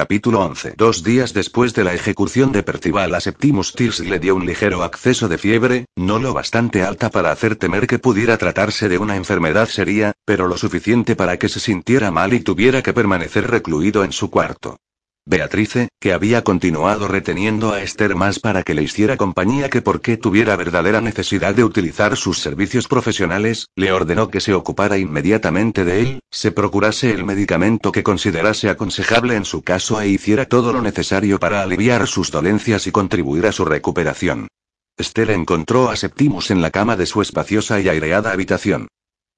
Capítulo 11. Dos días después de la ejecución de Percival a Septimus Tills le dio un ligero acceso de fiebre, no lo bastante alta para hacer temer que pudiera tratarse de una enfermedad seria, pero lo suficiente para que se sintiera mal y tuviera que permanecer recluido en su cuarto. Beatrice, que había continuado reteniendo a Esther más para que le hiciera compañía que porque tuviera verdadera necesidad de utilizar sus servicios profesionales, le ordenó que se ocupara inmediatamente de él, se procurase el medicamento que considerase aconsejable en su caso e hiciera todo lo necesario para aliviar sus dolencias y contribuir a su recuperación. Esther encontró a Septimus en la cama de su espaciosa y aireada habitación.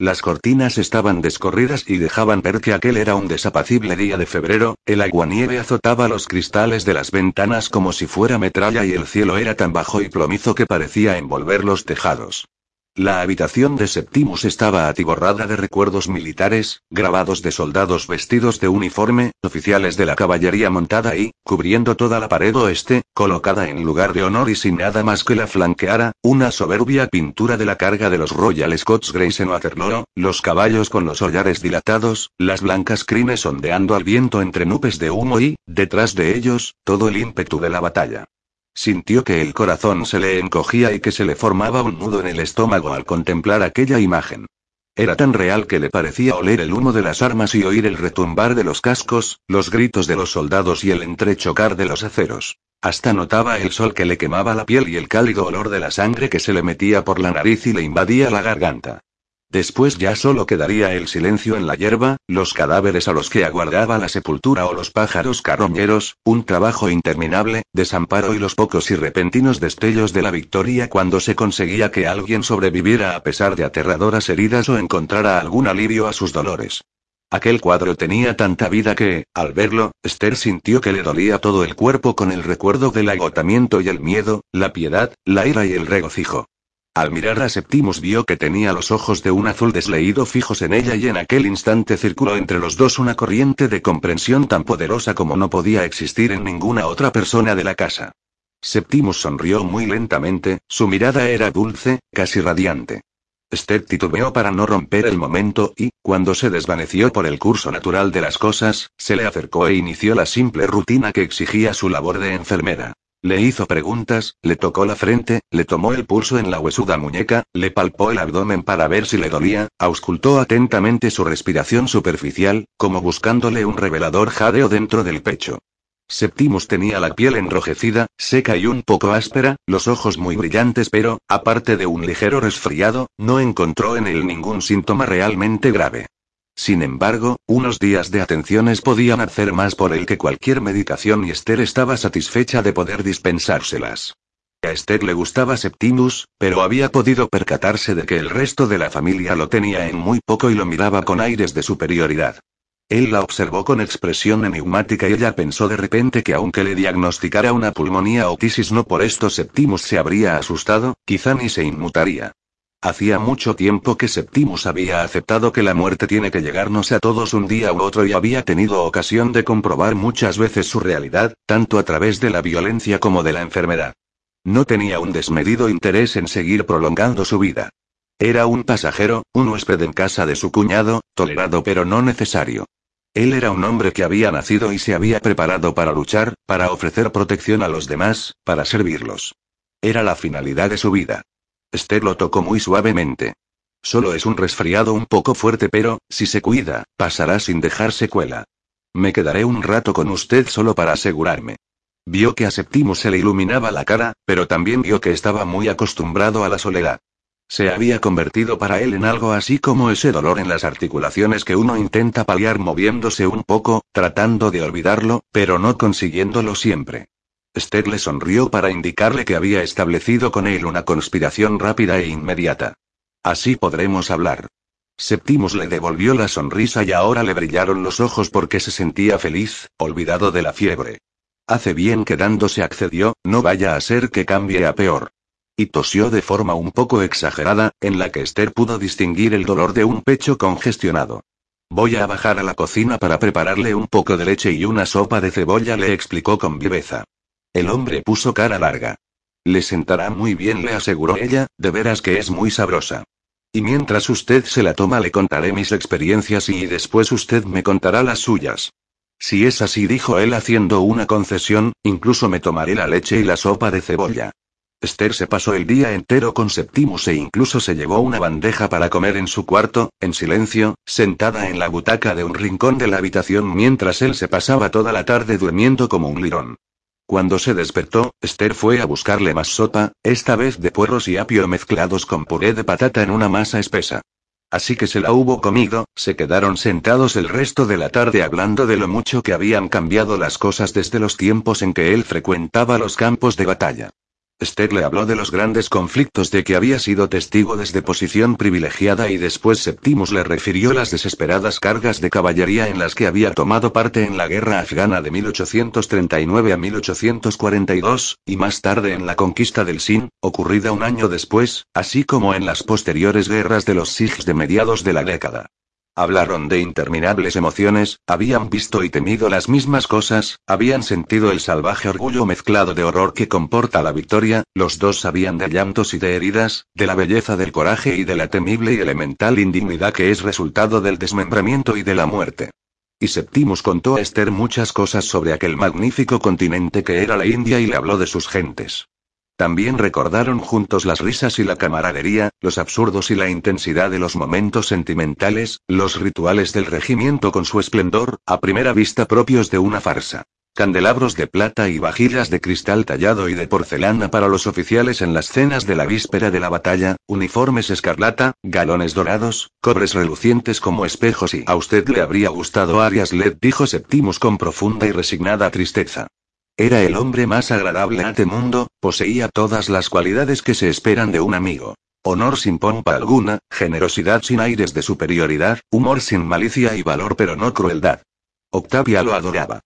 Las cortinas estaban descorridas y dejaban ver que aquel era un desapacible día de febrero, el aguanieve azotaba los cristales de las ventanas como si fuera metralla y el cielo era tan bajo y plomizo que parecía envolver los tejados. La habitación de Septimus estaba atiborrada de recuerdos militares, grabados de soldados vestidos de uniforme, oficiales de la caballería montada y, cubriendo toda la pared oeste, colocada en lugar de honor y sin nada más que la flanqueara, una soberbia pintura de la carga de los Royal Scots Greys en Waterloo, los caballos con los hollares dilatados, las blancas crines ondeando al viento entre nubes de humo y, detrás de ellos, todo el ímpetu de la batalla. Sintió que el corazón se le encogía y que se le formaba un nudo en el estómago al contemplar aquella imagen. Era tan real que le parecía oler el humo de las armas y oír el retumbar de los cascos, los gritos de los soldados y el entrechocar de los aceros. Hasta notaba el sol que le quemaba la piel y el cálido olor de la sangre que se le metía por la nariz y le invadía la garganta. Después ya solo quedaría el silencio en la hierba, los cadáveres a los que aguardaba la sepultura o los pájaros carroñeros, un trabajo interminable, desamparo y los pocos y repentinos destellos de la victoria cuando se conseguía que alguien sobreviviera a pesar de aterradoras heridas o encontrara algún alivio a sus dolores. Aquel cuadro tenía tanta vida que, al verlo, Esther sintió que le dolía todo el cuerpo con el recuerdo del agotamiento y el miedo, la piedad, la ira y el regocijo. Al mirar a Septimus vio que tenía los ojos de un azul desleído fijos en ella y en aquel instante circuló entre los dos una corriente de comprensión tan poderosa como no podía existir en ninguna otra persona de la casa. Septimus sonrió muy lentamente, su mirada era dulce, casi radiante. Esther titubeó para no romper el momento y, cuando se desvaneció por el curso natural de las cosas, se le acercó e inició la simple rutina que exigía su labor de enfermera. Le hizo preguntas, le tocó la frente, le tomó el pulso en la huesuda muñeca, le palpó el abdomen para ver si le dolía, auscultó atentamente su respiración superficial, como buscándole un revelador jadeo dentro del pecho. Septimus tenía la piel enrojecida, seca y un poco áspera, los ojos muy brillantes, pero, aparte de un ligero resfriado, no encontró en él ningún síntoma realmente grave. Sin embargo, unos días de atenciones podían hacer más por él que cualquier medicación y Esther estaba satisfecha de poder dispensárselas. A Esther le gustaba Septimus, pero había podido percatarse de que el resto de la familia lo tenía en muy poco y lo miraba con aires de superioridad. Él la observó con expresión enigmática y ella pensó de repente que aunque le diagnosticara una pulmonía o tisis no por esto Septimus se habría asustado, quizá ni se inmutaría. Hacía mucho tiempo que Septimus había aceptado que la muerte tiene que llegarnos a todos un día u otro y había tenido ocasión de comprobar muchas veces su realidad, tanto a través de la violencia como de la enfermedad. No tenía un desmedido interés en seguir prolongando su vida. Era un pasajero, un huésped en casa de su cuñado, tolerado pero no necesario. Él era un hombre que había nacido y se había preparado para luchar, para ofrecer protección a los demás, para servirlos. Era la finalidad de su vida. Esther lo tocó muy suavemente. Solo es un resfriado un poco fuerte, pero, si se cuida, pasará sin dejar secuela. Me quedaré un rato con usted solo para asegurarme. Vio que a Septimus se le iluminaba la cara, pero también vio que estaba muy acostumbrado a la soledad. Se había convertido para él en algo así como ese dolor en las articulaciones que uno intenta paliar moviéndose un poco, tratando de olvidarlo, pero no consiguiéndolo siempre. Esther le sonrió para indicarle que había establecido con él una conspiración rápida e inmediata. Así podremos hablar. Septimus le devolvió la sonrisa y ahora le brillaron los ojos porque se sentía feliz, olvidado de la fiebre. Hace bien quedándose accedió, no vaya a ser que cambie a peor. Y tosió de forma un poco exagerada, en la que Esther pudo distinguir el dolor de un pecho congestionado. Voy a bajar a la cocina para prepararle un poco de leche y una sopa de cebolla, le explicó con viveza. El hombre puso cara larga. Le sentará muy bien, le aseguró ella, de veras que es muy sabrosa. Y mientras usted se la toma le contaré mis experiencias y después usted me contará las suyas. Si es así, dijo él haciendo una concesión, incluso me tomaré la leche y la sopa de cebolla. Esther se pasó el día entero con Septimus e incluso se llevó una bandeja para comer en su cuarto, en silencio, sentada en la butaca de un rincón de la habitación mientras él se pasaba toda la tarde durmiendo como un lirón. Cuando se despertó, Esther fue a buscarle más sopa, esta vez de puerros y apio mezclados con puré de patata en una masa espesa. Así que se la hubo comido, se quedaron sentados el resto de la tarde hablando de lo mucho que habían cambiado las cosas desde los tiempos en que él frecuentaba los campos de batalla. Esther le habló de los grandes conflictos de que había sido testigo desde posición privilegiada y después Septimus le refirió las desesperadas cargas de caballería en las que había tomado parte en la guerra afgana de 1839 a 1842, y más tarde en la conquista del Sin, ocurrida un año después, así como en las posteriores guerras de los Sikhs de mediados de la década. Hablaron de interminables emociones, habían visto y temido las mismas cosas, habían sentido el salvaje orgullo mezclado de horror que comporta la victoria, los dos sabían de llantos y de heridas, de la belleza del coraje y de la temible y elemental indignidad que es resultado del desmembramiento y de la muerte. Y Septimus contó a Esther muchas cosas sobre aquel magnífico continente que era la India y le habló de sus gentes. También recordaron juntos las risas y la camaradería, los absurdos y la intensidad de los momentos sentimentales, los rituales del regimiento con su esplendor, a primera vista propios de una farsa. Candelabros de plata y vajillas de cristal tallado y de porcelana para los oficiales en las cenas de la víspera de la batalla, uniformes escarlata, galones dorados, cobres relucientes como espejos y a usted le habría gustado Arias Led dijo Septimus con profunda y resignada tristeza. Era el hombre más agradable este mundo, poseía todas las cualidades que se esperan de un amigo. Honor sin pompa alguna, generosidad sin aires de superioridad, humor sin malicia y valor pero no crueldad. Octavia lo adoraba.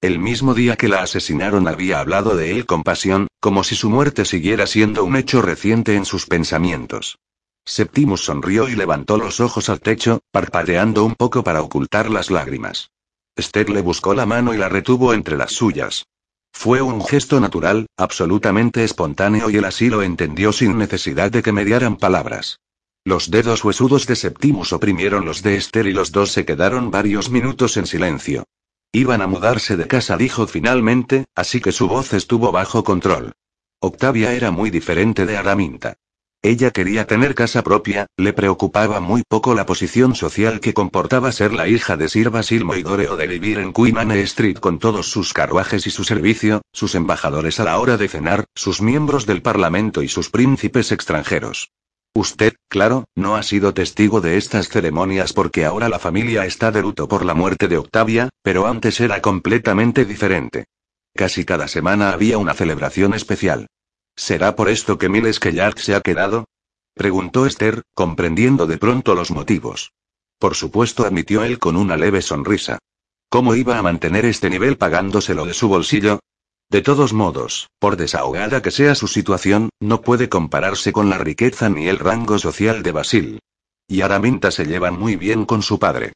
El mismo día que la asesinaron había hablado de él con pasión, como si su muerte siguiera siendo un hecho reciente en sus pensamientos. Septimus sonrió y levantó los ojos al techo, parpadeando un poco para ocultar las lágrimas. Esther le buscó la mano y la retuvo entre las suyas. Fue un gesto natural, absolutamente espontáneo y él así lo entendió sin necesidad de que mediaran palabras. Los dedos huesudos de Septimus oprimieron los de Esther y los dos se quedaron varios minutos en silencio. Iban a mudarse de casa, dijo finalmente, así que su voz estuvo bajo control. Octavia era muy diferente de Araminta. Ella quería tener casa propia, le preocupaba muy poco la posición social que comportaba ser la hija de Sir Basil Moidore o de vivir en Queen Anne Street con todos sus carruajes y su servicio, sus embajadores a la hora de cenar, sus miembros del Parlamento y sus príncipes extranjeros. Usted, claro, no ha sido testigo de estas ceremonias porque ahora la familia está de luto por la muerte de Octavia, pero antes era completamente diferente. Casi cada semana había una celebración especial. ¿Será por esto que Miles Kellard se ha quedado? Preguntó Esther, comprendiendo de pronto los motivos. Por supuesto, admitió él con una leve sonrisa. ¿Cómo iba a mantener este nivel pagándoselo de su bolsillo? De todos modos, por desahogada que sea su situación, no puede compararse con la riqueza ni el rango social de Basil. Y Araminta se llevan muy bien con su padre.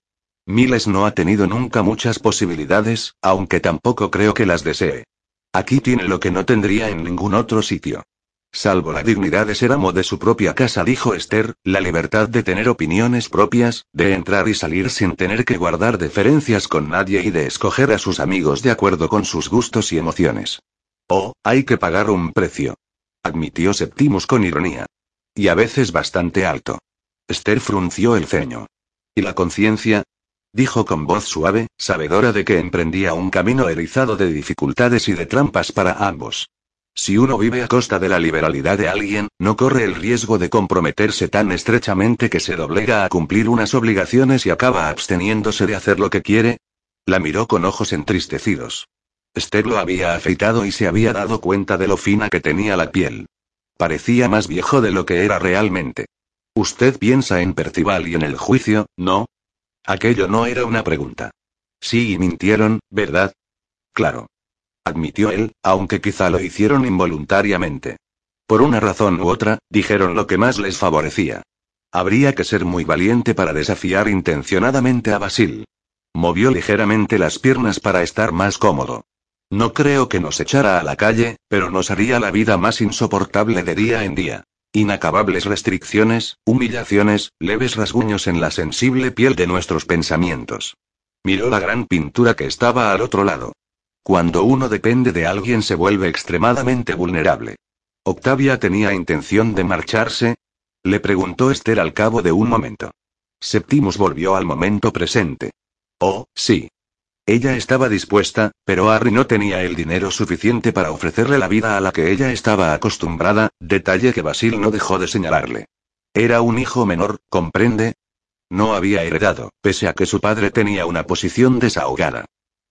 Miles no ha tenido nunca muchas posibilidades, aunque tampoco creo que las desee. Aquí tiene lo que no tendría en ningún otro sitio. Salvo la dignidad de ser amo de su propia casa, dijo Esther, la libertad de tener opiniones propias, de entrar y salir sin tener que guardar deferencias con nadie y de escoger a sus amigos de acuerdo con sus gustos y emociones. Oh, hay que pagar un precio. Admitió Septimus con ironía. Y a veces bastante alto. Esther frunció el ceño. ¿Y la conciencia? Dijo con voz suave, sabedora de que emprendía un camino erizado de dificultades y de trampas para ambos. Si uno vive a costa de la liberalidad de alguien, no corre el riesgo de comprometerse tan estrechamente que se doblega a cumplir unas obligaciones y acaba absteniéndose de hacer lo que quiere. La miró con ojos entristecidos. Esther lo había afeitado y se había dado cuenta de lo fina que tenía la piel. Parecía más viejo de lo que era realmente. Usted piensa en Percival y en el juicio, ¿no? Aquello no era una pregunta. Sí, y mintieron, ¿verdad? Claro. Admitió él, aunque quizá lo hicieron involuntariamente. Por una razón u otra, dijeron lo que más les favorecía. Habría que ser muy valiente para desafiar intencionadamente a Basil. Movió ligeramente las piernas para estar más cómodo. No creo que nos echara a la calle, pero nos haría la vida más insoportable de día en día. Inacabables restricciones, humillaciones, leves rasguños en la sensible piel de nuestros pensamientos. Miró la gran pintura que estaba al otro lado. Cuando uno depende de alguien se vuelve extremadamente vulnerable. ¿Octavia tenía intención de marcharse? Le preguntó Esther al cabo de un momento. Septimus volvió al momento presente. Oh, sí. Ella estaba dispuesta, pero Harry no tenía el dinero suficiente para ofrecerle la vida a la que ella estaba acostumbrada, detalle que Basil no dejó de señalarle. Era un hijo menor, ¿comprende? No había heredado, pese a que su padre tenía una posición desahogada.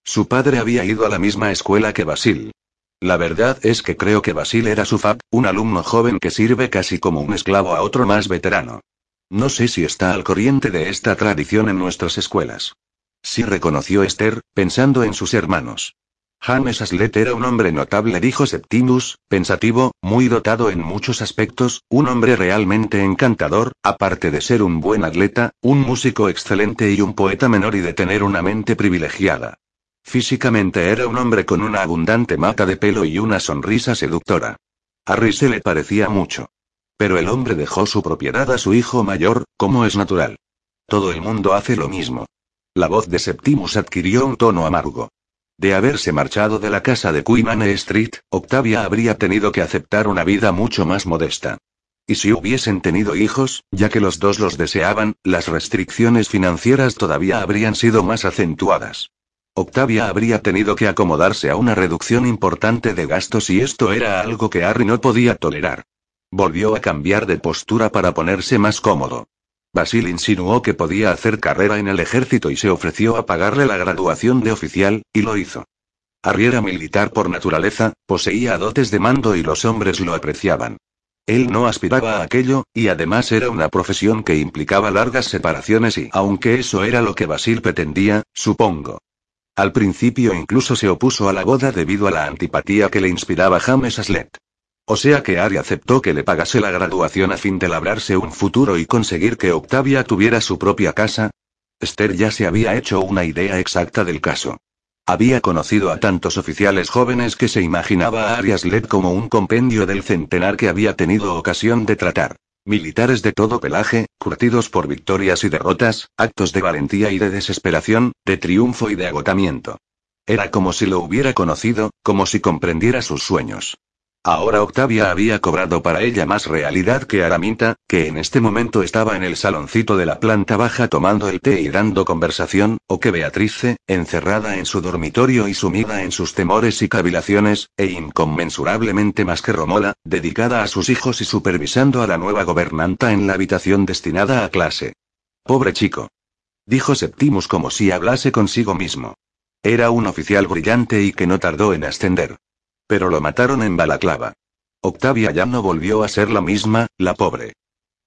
Su padre había ido a la misma escuela que Basil. La verdad es que creo que Basil era su fab, un alumno joven que sirve casi como un esclavo a otro más veterano. No sé si está al corriente de esta tradición en nuestras escuelas. Sí reconoció Esther, pensando en sus hermanos. James Aslet era un hombre notable, dijo Septimus, pensativo, muy dotado en muchos aspectos, un hombre realmente encantador, aparte de ser un buen atleta, un músico excelente y un poeta menor y de tener una mente privilegiada. Físicamente era un hombre con una abundante mata de pelo y una sonrisa seductora. A se le parecía mucho. Pero el hombre dejó su propiedad a su hijo mayor, como es natural. Todo el mundo hace lo mismo. La voz de Septimus adquirió un tono amargo. De haberse marchado de la casa de Queen Street, Octavia habría tenido que aceptar una vida mucho más modesta. Y si hubiesen tenido hijos, ya que los dos los deseaban, las restricciones financieras todavía habrían sido más acentuadas. Octavia habría tenido que acomodarse a una reducción importante de gastos y esto era algo que Harry no podía tolerar. Volvió a cambiar de postura para ponerse más cómodo. Basil insinuó que podía hacer carrera en el ejército y se ofreció a pagarle la graduación de oficial, y lo hizo. Harry era militar por naturaleza, poseía dotes de mando y los hombres lo apreciaban. Él no aspiraba a aquello, y además era una profesión que implicaba largas separaciones y, aunque eso era lo que Basil pretendía, supongo. Al principio incluso se opuso a la boda debido a la antipatía que le inspiraba James Aslet. O sea que Ari aceptó que le pagase la graduación a fin de labrarse un futuro y conseguir que Octavia tuviera su propia casa. Esther ya se había hecho una idea exacta del caso. Había conocido a tantos oficiales jóvenes que se imaginaba a Arias Led como un compendio del centenar que había tenido ocasión de tratar. Militares de todo pelaje, curtidos por victorias y derrotas, actos de valentía y de desesperación, de triunfo y de agotamiento. Era como si lo hubiera conocido, como si comprendiera sus sueños. Ahora Octavia había cobrado para ella más realidad que Araminta, que en este momento estaba en el saloncito de la planta baja tomando el té y dando conversación, o que Beatrice, encerrada en su dormitorio y sumida en sus temores y cavilaciones, e inconmensurablemente más que Romola, dedicada a sus hijos y supervisando a la nueva gobernanta en la habitación destinada a clase. Pobre chico. Dijo Septimus como si hablase consigo mismo. Era un oficial brillante y que no tardó en ascender. Pero lo mataron en balaclava. Octavia ya no volvió a ser la misma, la pobre.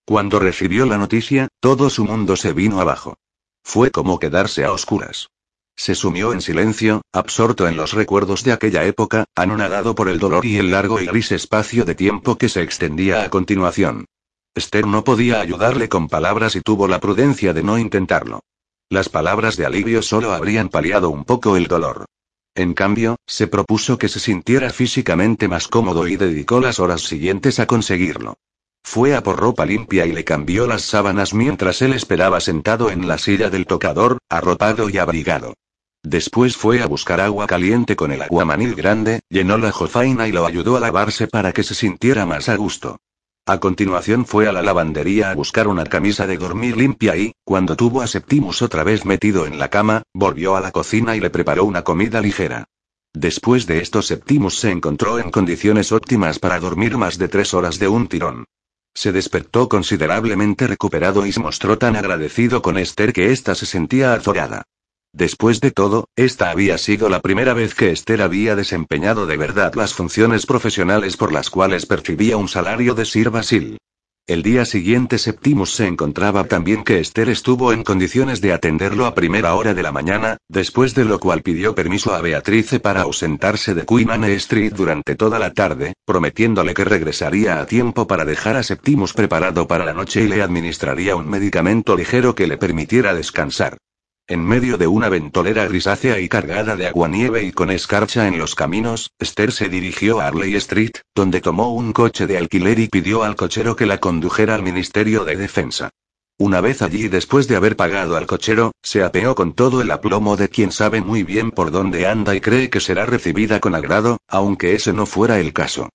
Cuando recibió la noticia, todo su mundo se vino abajo. Fue como quedarse a oscuras. Se sumió en silencio, absorto en los recuerdos de aquella época, anonadado por el dolor y el largo y gris espacio de tiempo que se extendía a continuación. Esther no podía ayudarle con palabras y tuvo la prudencia de no intentarlo. Las palabras de alivio solo habrían paliado un poco el dolor. En cambio, se propuso que se sintiera físicamente más cómodo y dedicó las horas siguientes a conseguirlo. Fue a por ropa limpia y le cambió las sábanas mientras él esperaba sentado en la silla del tocador, arropado y abrigado. Después fue a buscar agua caliente con el aguamanil grande, llenó la jofaina y lo ayudó a lavarse para que se sintiera más a gusto. A continuación fue a la lavandería a buscar una camisa de dormir limpia y, cuando tuvo a Septimus otra vez metido en la cama, volvió a la cocina y le preparó una comida ligera. Después de esto Septimus se encontró en condiciones óptimas para dormir más de tres horas de un tirón. Se despertó considerablemente recuperado y se mostró tan agradecido con Esther que ésta se sentía azorada. Después de todo, esta había sido la primera vez que Esther había desempeñado de verdad las funciones profesionales por las cuales percibía un salario de Sir Basil. El día siguiente Septimus se encontraba tan bien que Esther estuvo en condiciones de atenderlo a primera hora de la mañana, después de lo cual pidió permiso a Beatrice para ausentarse de Queen Anne Street durante toda la tarde, prometiéndole que regresaría a tiempo para dejar a Septimus preparado para la noche y le administraría un medicamento ligero que le permitiera descansar. En medio de una ventolera grisácea y cargada de aguanieve y con escarcha en los caminos, Esther se dirigió a Arley Street, donde tomó un coche de alquiler y pidió al cochero que la condujera al Ministerio de Defensa. Una vez allí después de haber pagado al cochero, se apeó con todo el aplomo de quien sabe muy bien por dónde anda y cree que será recibida con agrado, aunque ese no fuera el caso.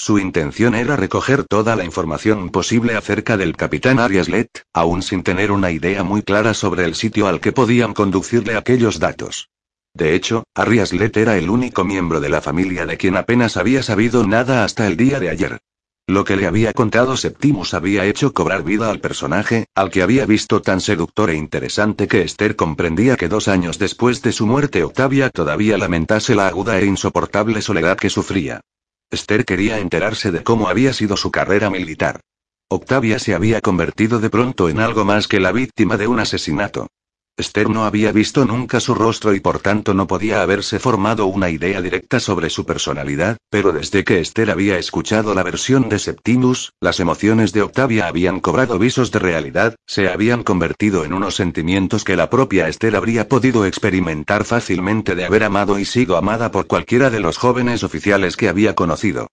Su intención era recoger toda la información posible acerca del capitán Arias Let, aún sin tener una idea muy clara sobre el sitio al que podían conducirle aquellos datos. De hecho, Arias Let era el único miembro de la familia de quien apenas había sabido nada hasta el día de ayer. Lo que le había contado Septimus había hecho cobrar vida al personaje, al que había visto tan seductor e interesante que Esther comprendía que dos años después de su muerte Octavia todavía lamentase la aguda e insoportable soledad que sufría. Esther quería enterarse de cómo había sido su carrera militar. Octavia se había convertido de pronto en algo más que la víctima de un asesinato. Esther no había visto nunca su rostro y por tanto no podía haberse formado una idea directa sobre su personalidad, pero desde que Esther había escuchado la versión de Septimus, las emociones de Octavia habían cobrado visos de realidad, se habían convertido en unos sentimientos que la propia Esther habría podido experimentar fácilmente de haber amado y sido amada por cualquiera de los jóvenes oficiales que había conocido.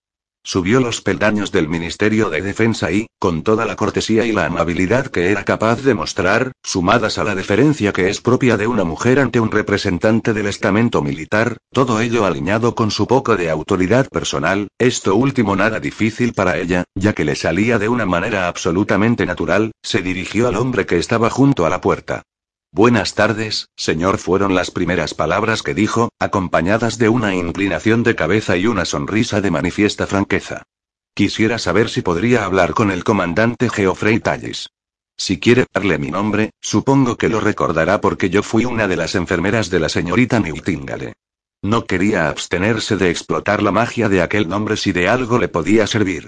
Subió los peldaños del Ministerio de Defensa y, con toda la cortesía y la amabilidad que era capaz de mostrar, sumadas a la deferencia que es propia de una mujer ante un representante del estamento militar, todo ello alineado con su poco de autoridad personal, esto último nada difícil para ella, ya que le salía de una manera absolutamente natural, se dirigió al hombre que estaba junto a la puerta. Buenas tardes, señor, fueron las primeras palabras que dijo, acompañadas de una inclinación de cabeza y una sonrisa de manifiesta franqueza. Quisiera saber si podría hablar con el comandante Geoffrey Tallis. Si quiere darle mi nombre, supongo que lo recordará porque yo fui una de las enfermeras de la señorita Nightingale. No quería abstenerse de explotar la magia de aquel nombre si de algo le podía servir.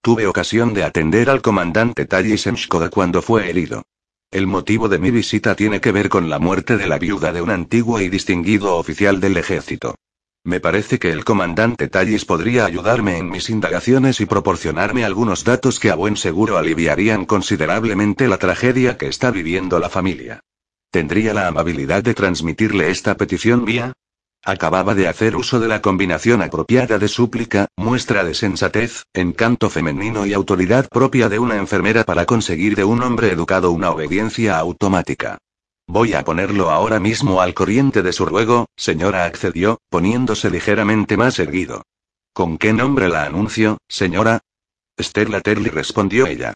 Tuve ocasión de atender al comandante Tallis en Shkoda cuando fue herido. El motivo de mi visita tiene que ver con la muerte de la viuda de un antiguo y distinguido oficial del ejército. Me parece que el comandante Tallis podría ayudarme en mis indagaciones y proporcionarme algunos datos que a buen seguro aliviarían considerablemente la tragedia que está viviendo la familia. ¿Tendría la amabilidad de transmitirle esta petición mía? Acababa de hacer uso de la combinación apropiada de súplica, muestra de sensatez, encanto femenino y autoridad propia de una enfermera para conseguir de un hombre educado una obediencia automática. Voy a ponerlo ahora mismo al corriente de su ruego, señora accedió, poniéndose ligeramente más erguido. ¿Con qué nombre la anuncio, señora? Stella Terry respondió ella.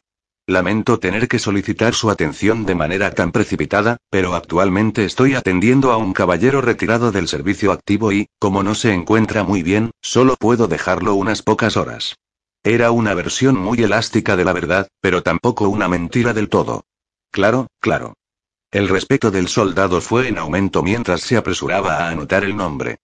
Lamento tener que solicitar su atención de manera tan precipitada, pero actualmente estoy atendiendo a un caballero retirado del servicio activo y, como no se encuentra muy bien, solo puedo dejarlo unas pocas horas. Era una versión muy elástica de la verdad, pero tampoco una mentira del todo. Claro, claro. El respeto del soldado fue en aumento mientras se apresuraba a anotar el nombre.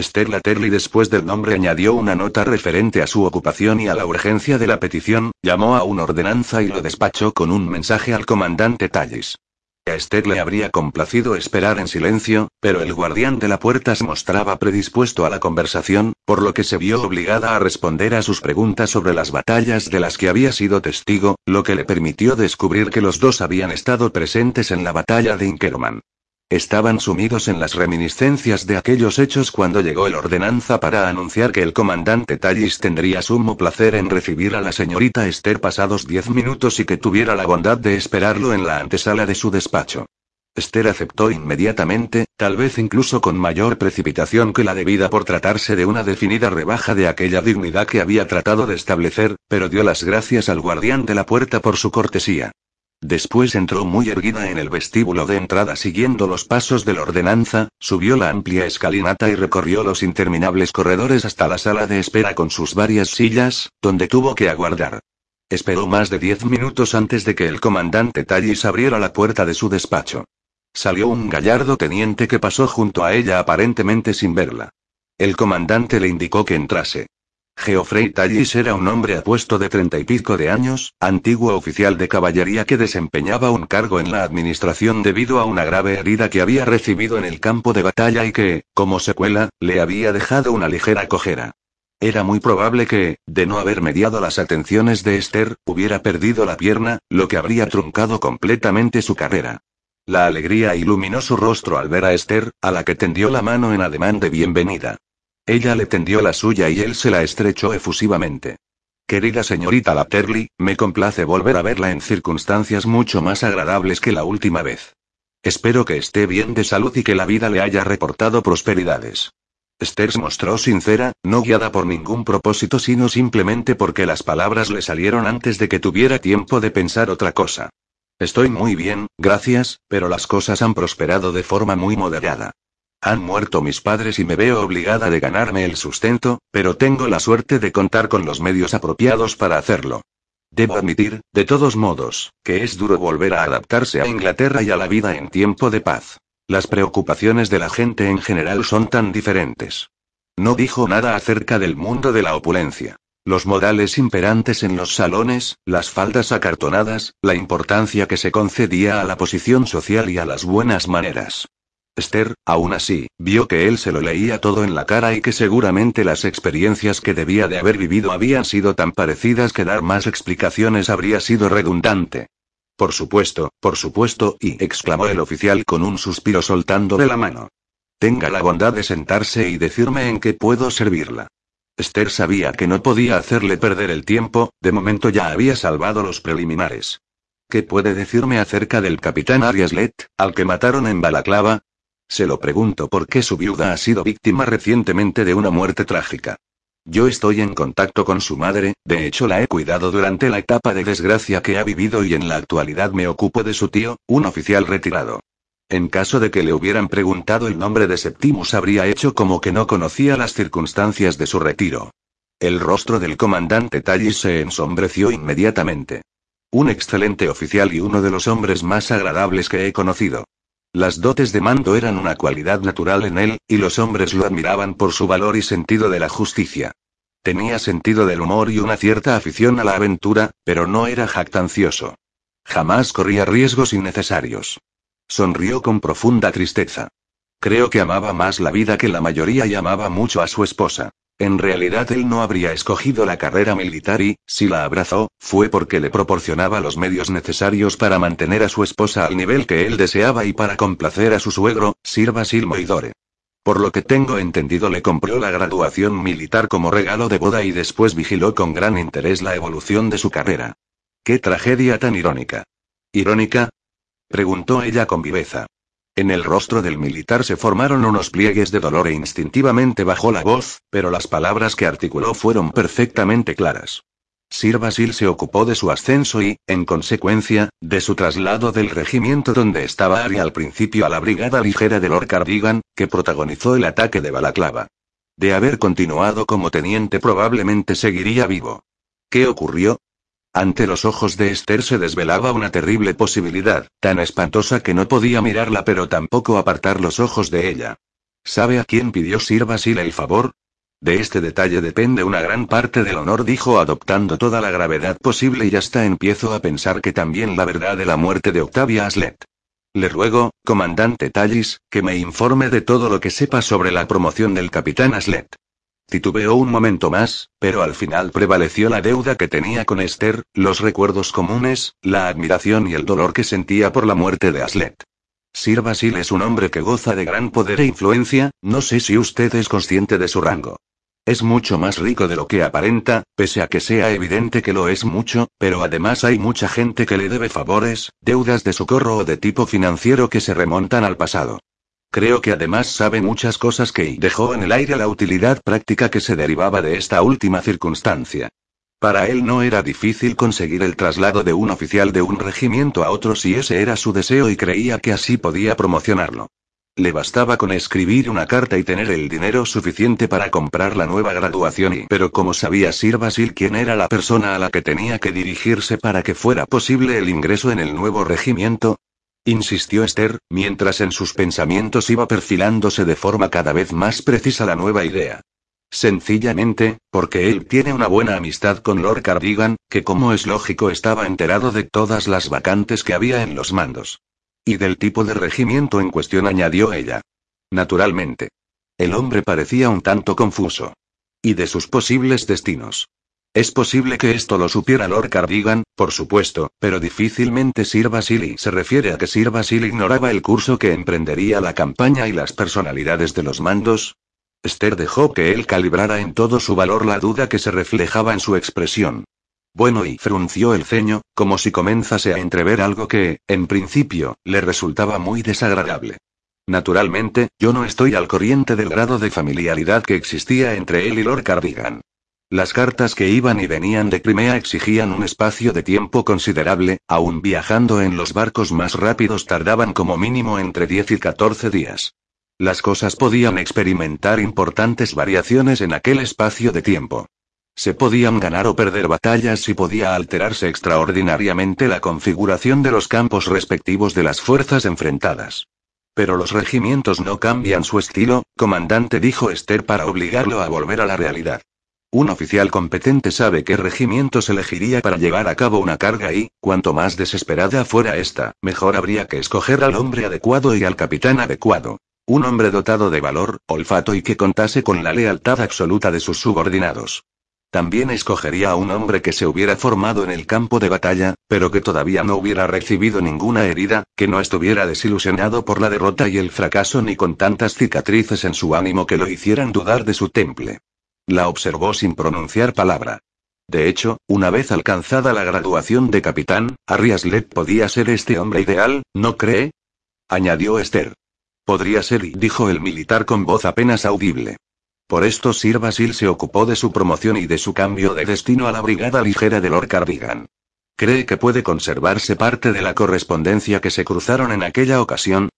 Stella Terry después del nombre añadió una nota referente a su ocupación y a la urgencia de la petición, llamó a una ordenanza y lo despachó con un mensaje al comandante Tallis. A Esther le habría complacido esperar en silencio, pero el guardián de la puerta se mostraba predispuesto a la conversación, por lo que se vio obligada a responder a sus preguntas sobre las batallas de las que había sido testigo, lo que le permitió descubrir que los dos habían estado presentes en la batalla de Inkerman. Estaban sumidos en las reminiscencias de aquellos hechos cuando llegó el ordenanza para anunciar que el comandante Tallis tendría sumo placer en recibir a la señorita Esther pasados diez minutos y que tuviera la bondad de esperarlo en la antesala de su despacho. Esther aceptó inmediatamente, tal vez incluso con mayor precipitación que la debida por tratarse de una definida rebaja de aquella dignidad que había tratado de establecer, pero dio las gracias al guardián de la puerta por su cortesía. Después entró muy erguida en el vestíbulo de entrada siguiendo los pasos de la ordenanza, subió la amplia escalinata y recorrió los interminables corredores hasta la sala de espera con sus varias sillas, donde tuvo que aguardar. Esperó más de diez minutos antes de que el comandante Tallis abriera la puerta de su despacho. Salió un gallardo teniente que pasó junto a ella aparentemente sin verla. El comandante le indicó que entrase. Geoffrey Tallis era un hombre apuesto de treinta y pico de años, antiguo oficial de caballería que desempeñaba un cargo en la administración debido a una grave herida que había recibido en el campo de batalla y que, como secuela, le había dejado una ligera cojera. Era muy probable que, de no haber mediado las atenciones de Esther, hubiera perdido la pierna, lo que habría truncado completamente su carrera. La alegría iluminó su rostro al ver a Esther, a la que tendió la mano en ademán de bienvenida. Ella le tendió la suya y él se la estrechó efusivamente. Querida señorita Lapterly, me complace volver a verla en circunstancias mucho más agradables que la última vez. Espero que esté bien de salud y que la vida le haya reportado prosperidades. Esther mostró sincera, no guiada por ningún propósito, sino simplemente porque las palabras le salieron antes de que tuviera tiempo de pensar otra cosa. Estoy muy bien, gracias, pero las cosas han prosperado de forma muy moderada. Han muerto mis padres y me veo obligada de ganarme el sustento, pero tengo la suerte de contar con los medios apropiados para hacerlo. Debo admitir, de todos modos, que es duro volver a adaptarse a Inglaterra y a la vida en tiempo de paz. Las preocupaciones de la gente en general son tan diferentes. No dijo nada acerca del mundo de la opulencia. Los modales imperantes en los salones, las faldas acartonadas, la importancia que se concedía a la posición social y a las buenas maneras. Esther, aún así, vio que él se lo leía todo en la cara y que seguramente las experiencias que debía de haber vivido habían sido tan parecidas que dar más explicaciones habría sido redundante. Por supuesto, por supuesto, y exclamó el oficial con un suspiro soltándole la mano. Tenga la bondad de sentarse y decirme en qué puedo servirla. Esther sabía que no podía hacerle perder el tiempo, de momento ya había salvado los preliminares. ¿Qué puede decirme acerca del capitán Ariaslet, al que mataron en Balaclava? Se lo pregunto porque su viuda ha sido víctima recientemente de una muerte trágica. Yo estoy en contacto con su madre, de hecho la he cuidado durante la etapa de desgracia que ha vivido y en la actualidad me ocupo de su tío, un oficial retirado. En caso de que le hubieran preguntado el nombre de Septimus habría hecho como que no conocía las circunstancias de su retiro. El rostro del comandante Tallis se ensombreció inmediatamente. Un excelente oficial y uno de los hombres más agradables que he conocido. Las dotes de mando eran una cualidad natural en él, y los hombres lo admiraban por su valor y sentido de la justicia. Tenía sentido del humor y una cierta afición a la aventura, pero no era jactancioso. Jamás corría riesgos innecesarios. Sonrió con profunda tristeza. Creo que amaba más la vida que la mayoría y amaba mucho a su esposa. En realidad él no habría escogido la carrera militar y, si la abrazó, fue porque le proporcionaba los medios necesarios para mantener a su esposa al nivel que él deseaba y para complacer a su suegro, Sir Basil Moidore. Por lo que tengo entendido le compró la graduación militar como regalo de boda y después vigiló con gran interés la evolución de su carrera. ¡Qué tragedia tan irónica! ¿Irónica? preguntó ella con viveza. En el rostro del militar se formaron unos pliegues de dolor e instintivamente bajó la voz, pero las palabras que articuló fueron perfectamente claras. Sir Basil se ocupó de su ascenso y, en consecuencia, de su traslado del regimiento donde estaba Ari al principio a la brigada ligera de Lord Cardigan, que protagonizó el ataque de Balaclava. De haber continuado como teniente probablemente seguiría vivo. ¿Qué ocurrió? Ante los ojos de Esther se desvelaba una terrible posibilidad, tan espantosa que no podía mirarla pero tampoco apartar los ojos de ella. ¿Sabe a quién pidió Sir Basil el favor? De este detalle depende una gran parte del honor, dijo adoptando toda la gravedad posible y hasta empiezo a pensar que también la verdad de la muerte de Octavia Aslet. Le ruego, comandante Tallis, que me informe de todo lo que sepa sobre la promoción del capitán Aslet. Titubeó un momento más, pero al final prevaleció la deuda que tenía con Esther, los recuerdos comunes, la admiración y el dolor que sentía por la muerte de Aslet. Sir Basil es un hombre que goza de gran poder e influencia, no sé si usted es consciente de su rango. Es mucho más rico de lo que aparenta, pese a que sea evidente que lo es mucho, pero además hay mucha gente que le debe favores, deudas de socorro o de tipo financiero que se remontan al pasado. Creo que además sabe muchas cosas que dejó en el aire la utilidad práctica que se derivaba de esta última circunstancia. Para él no era difícil conseguir el traslado de un oficial de un regimiento a otro si ese era su deseo y creía que así podía promocionarlo. Le bastaba con escribir una carta y tener el dinero suficiente para comprar la nueva graduación y... Pero como sabía Sir Basil quién era la persona a la que tenía que dirigirse para que fuera posible el ingreso en el nuevo regimiento, insistió Esther, mientras en sus pensamientos iba perfilándose de forma cada vez más precisa la nueva idea. Sencillamente, porque él tiene una buena amistad con Lord Cardigan, que como es lógico estaba enterado de todas las vacantes que había en los mandos. Y del tipo de regimiento en cuestión añadió ella. Naturalmente. El hombre parecía un tanto confuso. Y de sus posibles destinos. Es posible que esto lo supiera Lord Cardigan, por supuesto, pero difícilmente Sir Basili se refiere a que Sir Basil ignoraba el curso que emprendería la campaña y las personalidades de los mandos. Esther dejó que él calibrara en todo su valor la duda que se reflejaba en su expresión. Bueno, y frunció el ceño, como si comenzase a entrever algo que, en principio, le resultaba muy desagradable. Naturalmente, yo no estoy al corriente del grado de familiaridad que existía entre él y Lord Cardigan. Las cartas que iban y venían de Crimea exigían un espacio de tiempo considerable, aun viajando en los barcos más rápidos tardaban como mínimo entre 10 y 14 días. Las cosas podían experimentar importantes variaciones en aquel espacio de tiempo. Se podían ganar o perder batallas y podía alterarse extraordinariamente la configuración de los campos respectivos de las fuerzas enfrentadas. Pero los regimientos no cambian su estilo, comandante, dijo Esther para obligarlo a volver a la realidad. Un oficial competente sabe qué regimientos elegiría para llevar a cabo una carga y, cuanto más desesperada fuera esta, mejor habría que escoger al hombre adecuado y al capitán adecuado. Un hombre dotado de valor, olfato y que contase con la lealtad absoluta de sus subordinados. También escogería a un hombre que se hubiera formado en el campo de batalla, pero que todavía no hubiera recibido ninguna herida, que no estuviera desilusionado por la derrota y el fracaso ni con tantas cicatrices en su ánimo que lo hicieran dudar de su temple. La observó sin pronunciar palabra. De hecho, una vez alcanzada la graduación de capitán, Arriaslet podía ser este hombre ideal, ¿no cree? añadió Esther. Podría ser, y dijo el militar con voz apenas audible. Por esto Sir Basil se ocupó de su promoción y de su cambio de destino a la brigada ligera de Lord Cardigan. ¿Cree que puede conservarse parte de la correspondencia que se cruzaron en aquella ocasión?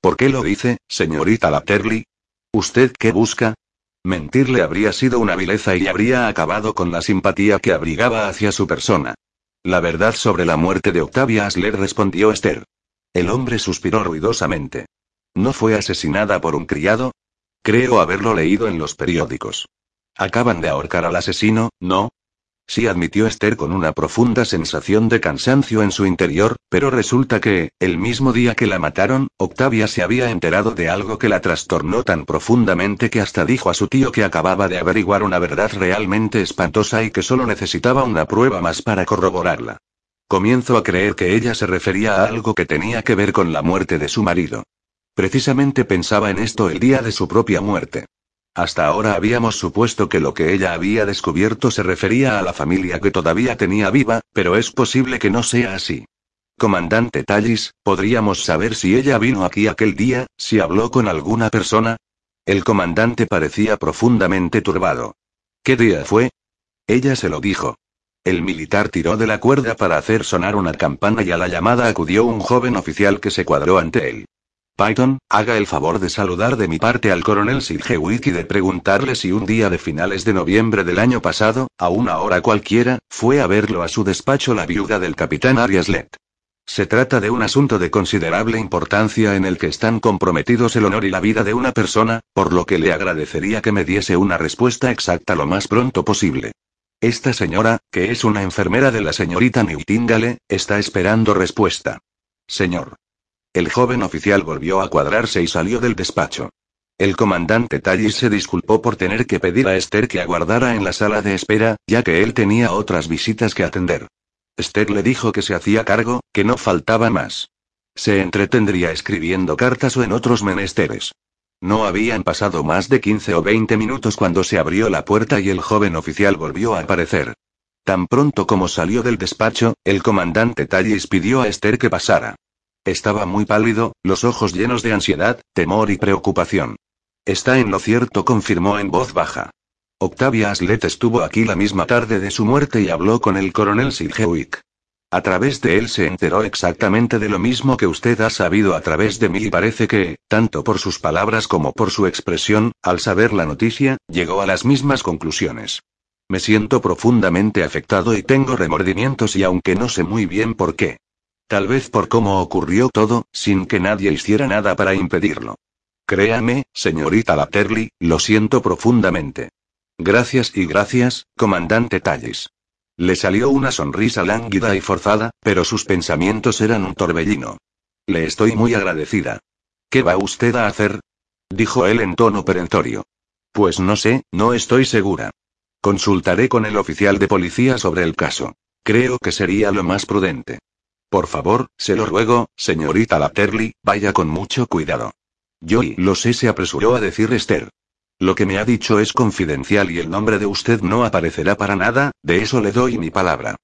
¿Por qué lo dice, señorita Lapterly? ¿Usted qué busca? Mentirle habría sido una vileza y habría acabado con la simpatía que abrigaba hacia su persona. La verdad sobre la muerte de Octavia Asler respondió Esther. El hombre suspiró ruidosamente. ¿No fue asesinada por un criado? Creo haberlo leído en los periódicos. Acaban de ahorcar al asesino, ¿no? Sí admitió Esther con una profunda sensación de cansancio en su interior, pero resulta que, el mismo día que la mataron, Octavia se había enterado de algo que la trastornó tan profundamente que hasta dijo a su tío que acababa de averiguar una verdad realmente espantosa y que solo necesitaba una prueba más para corroborarla. Comienzo a creer que ella se refería a algo que tenía que ver con la muerte de su marido. Precisamente pensaba en esto el día de su propia muerte. Hasta ahora habíamos supuesto que lo que ella había descubierto se refería a la familia que todavía tenía viva, pero es posible que no sea así. Comandante Tallis, ¿podríamos saber si ella vino aquí aquel día, si habló con alguna persona? El comandante parecía profundamente turbado. ¿Qué día fue? Ella se lo dijo. El militar tiró de la cuerda para hacer sonar una campana y a la llamada acudió un joven oficial que se cuadró ante él. Python, haga el favor de saludar de mi parte al coronel Sidgewick y de preguntarle si un día de finales de noviembre del año pasado, a una hora cualquiera, fue a verlo a su despacho la viuda del capitán Arias Lett. Se trata de un asunto de considerable importancia en el que están comprometidos el honor y la vida de una persona, por lo que le agradecería que me diese una respuesta exacta lo más pronto posible. Esta señora, que es una enfermera de la señorita Newtingale, está esperando respuesta. Señor. El joven oficial volvió a cuadrarse y salió del despacho. El comandante Tallis se disculpó por tener que pedir a Esther que aguardara en la sala de espera, ya que él tenía otras visitas que atender. Esther le dijo que se hacía cargo, que no faltaba más. Se entretendría escribiendo cartas o en otros menesteres. No habían pasado más de 15 o 20 minutos cuando se abrió la puerta y el joven oficial volvió a aparecer. Tan pronto como salió del despacho, el comandante Tallis pidió a Esther que pasara. Estaba muy pálido, los ojos llenos de ansiedad, temor y preocupación. Está en lo cierto, confirmó en voz baja. Octavia Aslet estuvo aquí la misma tarde de su muerte y habló con el coronel Sidgewick. A través de él se enteró exactamente de lo mismo que usted ha sabido a través de mí y parece que, tanto por sus palabras como por su expresión, al saber la noticia, llegó a las mismas conclusiones. Me siento profundamente afectado y tengo remordimientos y aunque no sé muy bien por qué, Tal vez por cómo ocurrió todo, sin que nadie hiciera nada para impedirlo. Créame, señorita Lapterly, lo siento profundamente. Gracias y gracias, comandante Tallis. Le salió una sonrisa lánguida y forzada, pero sus pensamientos eran un torbellino. Le estoy muy agradecida. ¿Qué va usted a hacer? dijo él en tono perentorio. Pues no sé, no estoy segura. Consultaré con el oficial de policía sobre el caso. Creo que sería lo más prudente. Por favor, se lo ruego, señorita Lapterly, vaya con mucho cuidado. Yo y lo sé, se apresuró a decir Esther. Lo que me ha dicho es confidencial y el nombre de usted no aparecerá para nada, de eso le doy mi palabra.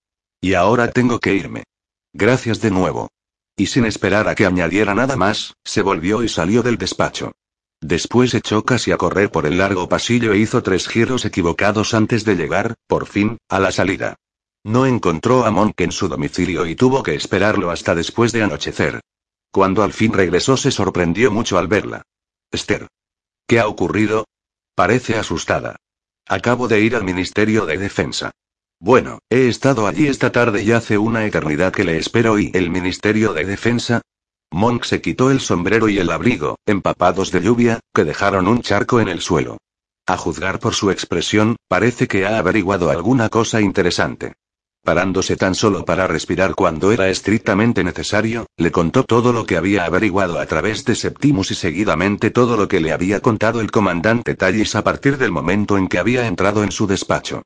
Y ahora tengo que irme. Gracias de nuevo. Y sin esperar a que añadiera nada más, se volvió y salió del despacho. Después echó casi a correr por el largo pasillo e hizo tres giros equivocados antes de llegar, por fin, a la salida. No encontró a Monk en su domicilio y tuvo que esperarlo hasta después de anochecer. Cuando al fin regresó se sorprendió mucho al verla. Esther. ¿Qué ha ocurrido? Parece asustada. Acabo de ir al Ministerio de Defensa. Bueno, he estado allí esta tarde y hace una eternidad que le espero y el Ministerio de Defensa. Monk se quitó el sombrero y el abrigo, empapados de lluvia, que dejaron un charco en el suelo. A juzgar por su expresión, parece que ha averiguado alguna cosa interesante. Parándose tan solo para respirar cuando era estrictamente necesario, le contó todo lo que había averiguado a través de Septimus y seguidamente todo lo que le había contado el comandante Tallis a partir del momento en que había entrado en su despacho.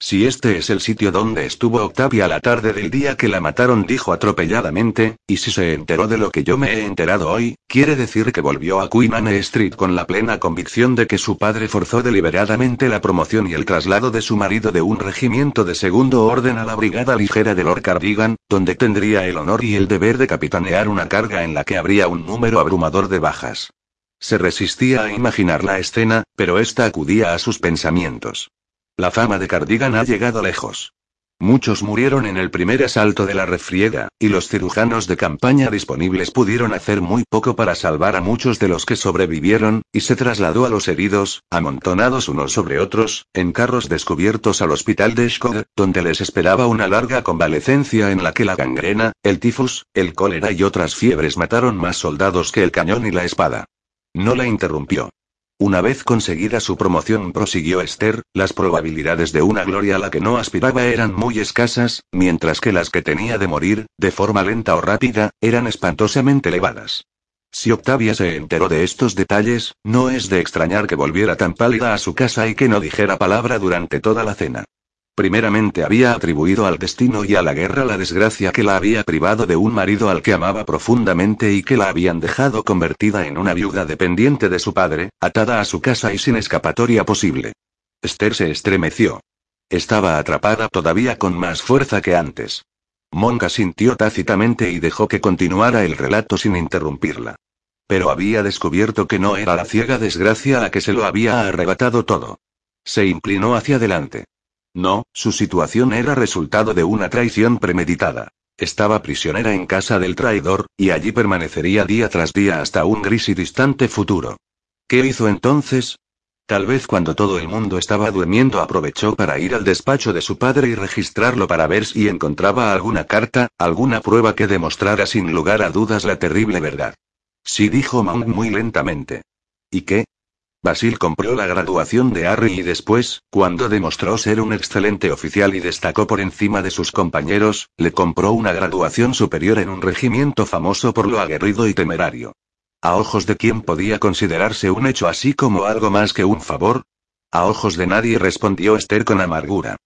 Si este es el sitio donde estuvo Octavia la tarde del día que la mataron, dijo atropelladamente, y si se enteró de lo que yo me he enterado hoy, quiere decir que volvió a Queen Street con la plena convicción de que su padre forzó deliberadamente la promoción y el traslado de su marido de un regimiento de segundo orden a la brigada ligera de Lord Cardigan, donde tendría el honor y el deber de capitanear una carga en la que habría un número abrumador de bajas. Se resistía a imaginar la escena, pero ésta acudía a sus pensamientos. La fama de Cardigan ha llegado lejos. Muchos murieron en el primer asalto de la refriega, y los cirujanos de campaña disponibles pudieron hacer muy poco para salvar a muchos de los que sobrevivieron, y se trasladó a los heridos, amontonados unos sobre otros, en carros descubiertos al hospital de Shkod, donde les esperaba una larga convalecencia en la que la gangrena, el tifus, el cólera y otras fiebres mataron más soldados que el cañón y la espada. No la interrumpió. Una vez conseguida su promoción, prosiguió Esther, las probabilidades de una gloria a la que no aspiraba eran muy escasas, mientras que las que tenía de morir, de forma lenta o rápida, eran espantosamente elevadas. Si Octavia se enteró de estos detalles, no es de extrañar que volviera tan pálida a su casa y que no dijera palabra durante toda la cena. Primeramente había atribuido al destino y a la guerra la desgracia que la había privado de un marido al que amaba profundamente y que la habían dejado convertida en una viuda dependiente de su padre, atada a su casa y sin escapatoria posible. Esther se estremeció. Estaba atrapada todavía con más fuerza que antes. Monka sintió tácitamente y dejó que continuara el relato sin interrumpirla. Pero había descubierto que no era la ciega desgracia la que se lo había arrebatado todo. Se inclinó hacia adelante. No, su situación era resultado de una traición premeditada. Estaba prisionera en casa del traidor, y allí permanecería día tras día hasta un gris y distante futuro. ¿Qué hizo entonces? Tal vez cuando todo el mundo estaba durmiendo aprovechó para ir al despacho de su padre y registrarlo para ver si encontraba alguna carta, alguna prueba que demostrara sin lugar a dudas la terrible verdad. Sí dijo Monk muy lentamente. ¿Y qué? Basil compró la graduación de Harry y después, cuando demostró ser un excelente oficial y destacó por encima de sus compañeros, le compró una graduación superior en un regimiento famoso por lo aguerrido y temerario. ¿A ojos de quién podía considerarse un hecho así como algo más que un favor? A ojos de nadie respondió Esther con amargura.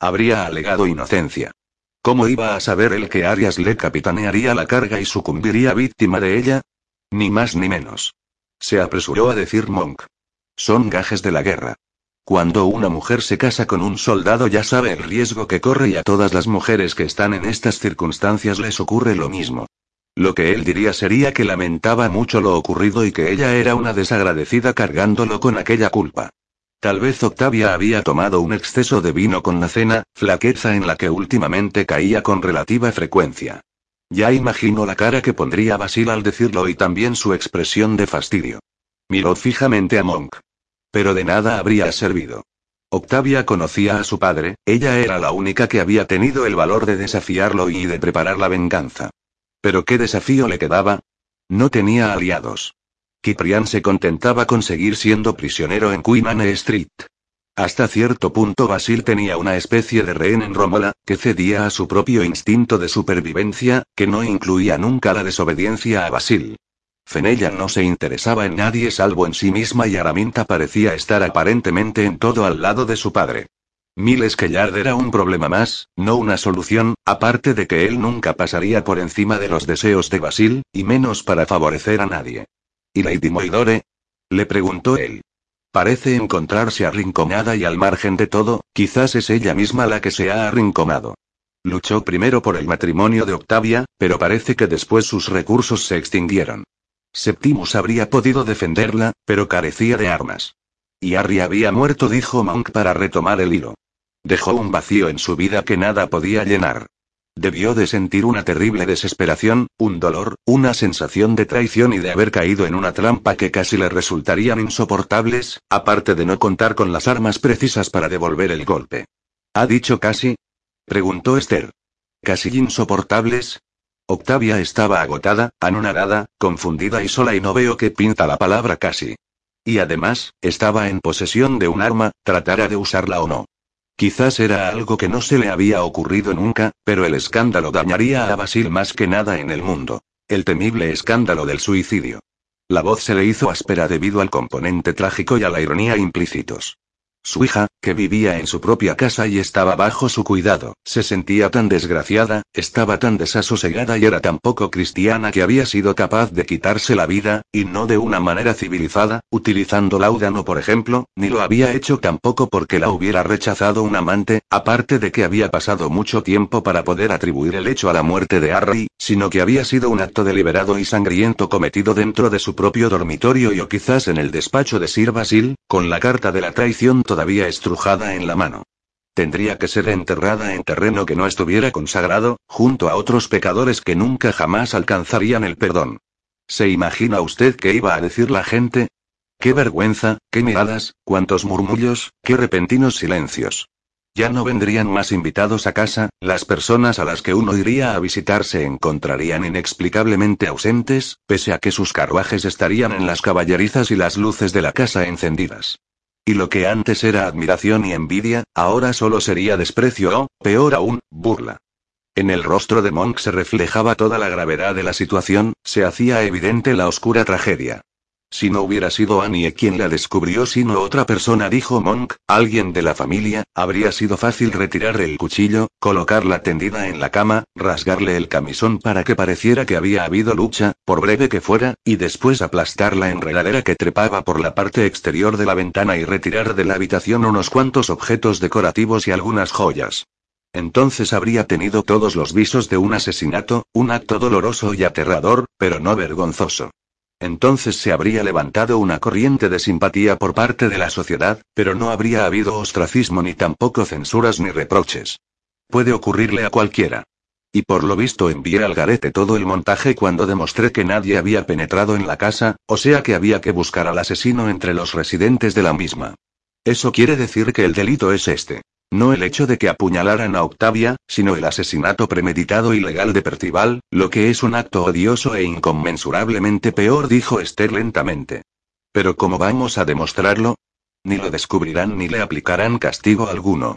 Habría alegado inocencia. ¿Cómo iba a saber él que Arias le capitanearía la carga y sucumbiría víctima de ella? Ni más ni menos. Se apresuró a decir Monk. Son gajes de la guerra. Cuando una mujer se casa con un soldado ya sabe el riesgo que corre y a todas las mujeres que están en estas circunstancias les ocurre lo mismo. Lo que él diría sería que lamentaba mucho lo ocurrido y que ella era una desagradecida cargándolo con aquella culpa. Tal vez Octavia había tomado un exceso de vino con la cena, flaqueza en la que últimamente caía con relativa frecuencia. Ya imagino la cara que pondría Basil al decirlo y también su expresión de fastidio. Miró fijamente a Monk. Pero de nada habría servido. Octavia conocía a su padre, ella era la única que había tenido el valor de desafiarlo y de preparar la venganza. Pero ¿qué desafío le quedaba? No tenía aliados. Kiprian se contentaba con seguir siendo prisionero en Queen Street. Hasta cierto punto Basil tenía una especie de rehén en Romola, que cedía a su propio instinto de supervivencia, que no incluía nunca la desobediencia a Basil. Fenella no se interesaba en nadie salvo en sí misma y Araminta parecía estar aparentemente en todo al lado de su padre. Miles Kellard era un problema más, no una solución, aparte de que él nunca pasaría por encima de los deseos de Basil, y menos para favorecer a nadie. ¿Y Lady Moidore? Le preguntó él. parece encontrarse arrinconada y al margen de todo, quizás es ella misma la que se ha arrinconado. Luchó primero por el matrimonio de Octavia, pero parece que después sus recursos se extinguieron. Septimus habría podido defenderla, pero carecía de armas. Y Harry había muerto, dijo Monk para retomar el hilo. Dejó un vacío en su vida que nada podía llenar. Debió de sentir una terrible desesperación, un dolor, una sensación de traición y de haber caído en una trampa que casi le resultarían insoportables, aparte de no contar con las armas precisas para devolver el golpe. ¿Ha dicho casi? preguntó Esther. ¿Casi insoportables? Octavia estaba agotada, anonadada, confundida y sola y no veo qué pinta la palabra casi. Y además, estaba en posesión de un arma, tratara de usarla o no. Quizás era algo que no se le había ocurrido nunca, pero el escándalo dañaría a Basil más que nada en el mundo. El temible escándalo del suicidio. La voz se le hizo áspera debido al componente trágico y a la ironía implícitos. Su hija, que vivía en su propia casa y estaba bajo su cuidado, se sentía tan desgraciada, estaba tan desasosegada y era tan poco cristiana que había sido capaz de quitarse la vida, y no de una manera civilizada, utilizando laudano por ejemplo, ni lo había hecho tampoco porque la hubiera rechazado un amante, aparte de que había pasado mucho tiempo para poder atribuir el hecho a la muerte de Harry, sino que había sido un acto deliberado y sangriento cometido dentro de su propio dormitorio y o quizás en el despacho de Sir Basil, con la carta de la traición todavía estrujada en la mano. Tendría que ser enterrada en terreno que no estuviera consagrado, junto a otros pecadores que nunca jamás alcanzarían el perdón. ¿Se imagina usted qué iba a decir la gente? Qué vergüenza, qué miradas, cuántos murmullos, qué repentinos silencios. Ya no vendrían más invitados a casa, las personas a las que uno iría a visitar se encontrarían inexplicablemente ausentes, pese a que sus carruajes estarían en las caballerizas y las luces de la casa encendidas. Y lo que antes era admiración y envidia, ahora solo sería desprecio o, peor aún, burla. En el rostro de Monk se reflejaba toda la gravedad de la situación, se hacía evidente la oscura tragedia. Si no hubiera sido Annie quien la descubrió sino otra persona, dijo Monk, alguien de la familia, habría sido fácil retirar el cuchillo, colocarla tendida en la cama, rasgarle el camisón para que pareciera que había habido lucha, por breve que fuera, y después aplastar la enredadera que trepaba por la parte exterior de la ventana y retirar de la habitación unos cuantos objetos decorativos y algunas joyas. Entonces habría tenido todos los visos de un asesinato, un acto doloroso y aterrador, pero no vergonzoso. Entonces se habría levantado una corriente de simpatía por parte de la sociedad, pero no habría habido ostracismo ni tampoco censuras ni reproches. Puede ocurrirle a cualquiera. Y por lo visto envié al garete todo el montaje cuando demostré que nadie había penetrado en la casa, o sea que había que buscar al asesino entre los residentes de la misma. Eso quiere decir que el delito es este. No el hecho de que apuñalaran a Octavia, sino el asesinato premeditado y legal de Percival, lo que es un acto odioso e inconmensurablemente peor, dijo Esther lentamente. Pero ¿cómo vamos a demostrarlo? Ni lo descubrirán ni le aplicarán castigo alguno.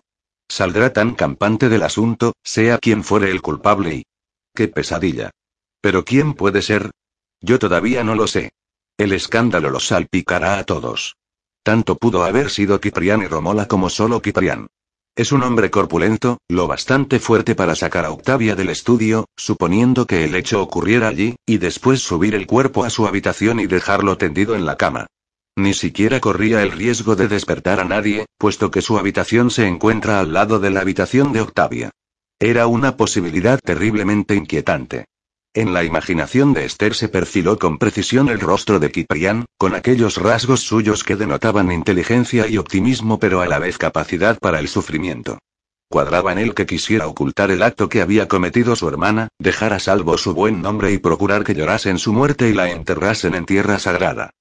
Saldrá tan campante del asunto, sea quien fuere el culpable y... ¡Qué pesadilla! Pero ¿quién puede ser? Yo todavía no lo sé. El escándalo los salpicará a todos. Tanto pudo haber sido Kiprián y Romola como solo Kiprián. Es un hombre corpulento, lo bastante fuerte para sacar a Octavia del estudio, suponiendo que el hecho ocurriera allí, y después subir el cuerpo a su habitación y dejarlo tendido en la cama. Ni siquiera corría el riesgo de despertar a nadie, puesto que su habitación se encuentra al lado de la habitación de Octavia. Era una posibilidad terriblemente inquietante. En la imaginación de Esther se perfiló con precisión el rostro de Kiprián, con aquellos rasgos suyos que denotaban inteligencia y optimismo pero a la vez capacidad para el sufrimiento. Cuadraba en él que quisiera ocultar el acto que había cometido su hermana, dejar a salvo su buen nombre y procurar que llorasen su muerte y la enterrasen en tierra sagrada.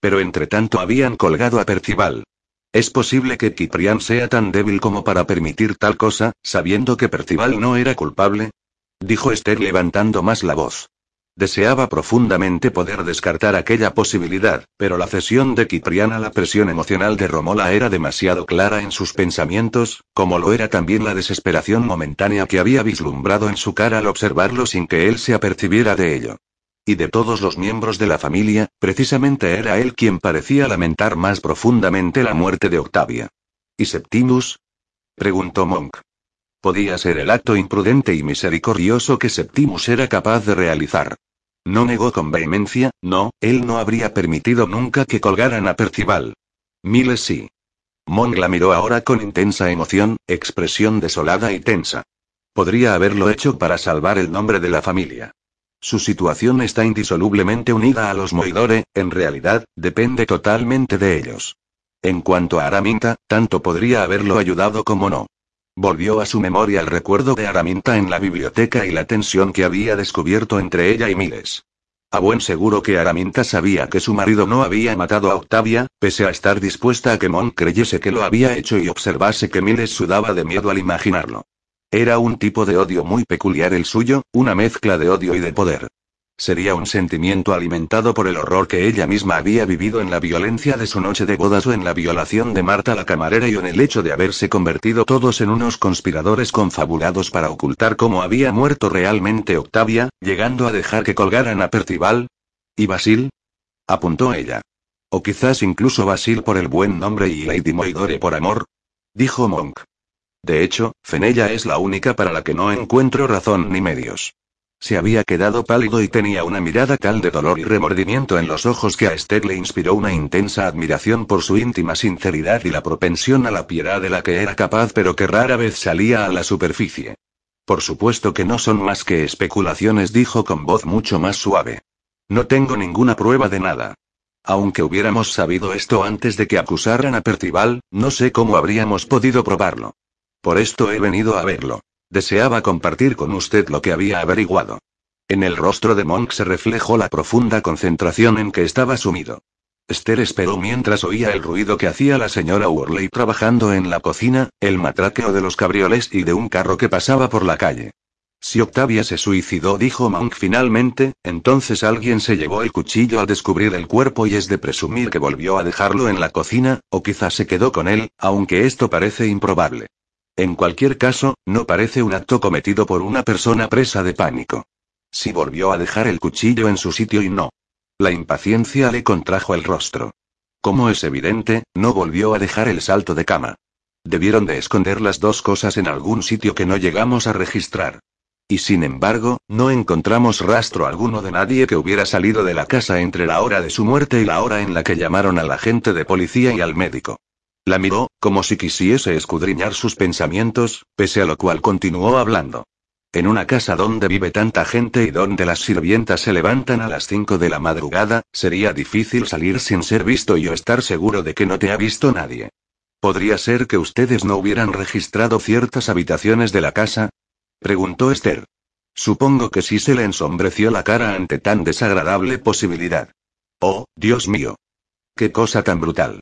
Pero entre tanto habían colgado a Percival. ¿Es posible que Kiprián sea tan débil como para permitir tal cosa, sabiendo que Percival no era culpable? Dijo Esther levantando más la voz. Deseaba profundamente poder descartar aquella posibilidad, pero la cesión de Kiprián a la presión emocional de Romola era demasiado clara en sus pensamientos, como lo era también la desesperación momentánea que había vislumbrado en su cara al observarlo sin que él se apercibiera de ello. Y de todos los miembros de la familia, precisamente era él quien parecía lamentar más profundamente la muerte de Octavia. ¿Y Septimus? preguntó Monk. Podía ser el acto imprudente y misericordioso que Septimus era capaz de realizar. No negó con vehemencia, no, él no habría permitido nunca que colgaran a Percival. Miles sí. Monk la miró ahora con intensa emoción, expresión desolada y tensa. Podría haberlo hecho para salvar el nombre de la familia. Su situación está indisolublemente unida a los Moidore, en realidad, depende totalmente de ellos. En cuanto a Araminta, tanto podría haberlo ayudado como no. Volvió a su memoria el recuerdo de Araminta en la biblioteca y la tensión que había descubierto entre ella y Miles. A buen seguro que Araminta sabía que su marido no había matado a Octavia, pese a estar dispuesta a que Mon creyese que lo había hecho y observase que Miles sudaba de miedo al imaginarlo. Era un tipo de odio muy peculiar el suyo, una mezcla de odio y de poder. Sería un sentimiento alimentado por el horror que ella misma había vivido en la violencia de su noche de bodas o en la violación de Marta la camarera y en el hecho de haberse convertido todos en unos conspiradores confabulados para ocultar cómo había muerto realmente Octavia, llegando a dejar que colgaran a Percival. ¿Y Basil? apuntó ella. O quizás incluso Basil por el buen nombre y Lady Moidore por amor. Dijo Monk. De hecho, Fenella es la única para la que no encuentro razón ni medios. Se había quedado pálido y tenía una mirada tal de dolor y remordimiento en los ojos que a Esther le inspiró una intensa admiración por su íntima sinceridad y la propensión a la piedad de la que era capaz pero que rara vez salía a la superficie. Por supuesto que no son más que especulaciones, dijo con voz mucho más suave. No tengo ninguna prueba de nada. Aunque hubiéramos sabido esto antes de que acusaran a Percival, no sé cómo habríamos podido probarlo. Por esto he venido a verlo. Deseaba compartir con usted lo que había averiguado. En el rostro de Monk se reflejó la profunda concentración en que estaba sumido. Esther esperó mientras oía el ruido que hacía la señora Worley trabajando en la cocina, el matraqueo de los cabrioles y de un carro que pasaba por la calle. Si Octavia se suicidó, dijo Monk finalmente, entonces alguien se llevó el cuchillo al descubrir el cuerpo y es de presumir que volvió a dejarlo en la cocina, o quizás se quedó con él, aunque esto parece improbable. En cualquier caso, no parece un acto cometido por una persona presa de pánico. Si volvió a dejar el cuchillo en su sitio y no. La impaciencia le contrajo el rostro. Como es evidente, no volvió a dejar el salto de cama. Debieron de esconder las dos cosas en algún sitio que no llegamos a registrar. Y sin embargo, no encontramos rastro alguno de nadie que hubiera salido de la casa entre la hora de su muerte y la hora en la que llamaron al agente de policía y al médico. La miró, como si quisiese escudriñar sus pensamientos, pese a lo cual continuó hablando. En una casa donde vive tanta gente y donde las sirvientas se levantan a las 5 de la madrugada, sería difícil salir sin ser visto y yo estar seguro de que no te ha visto nadie. ¿Podría ser que ustedes no hubieran registrado ciertas habitaciones de la casa? preguntó Esther. Supongo que sí se le ensombreció la cara ante tan desagradable posibilidad. Oh, Dios mío. Qué cosa tan brutal.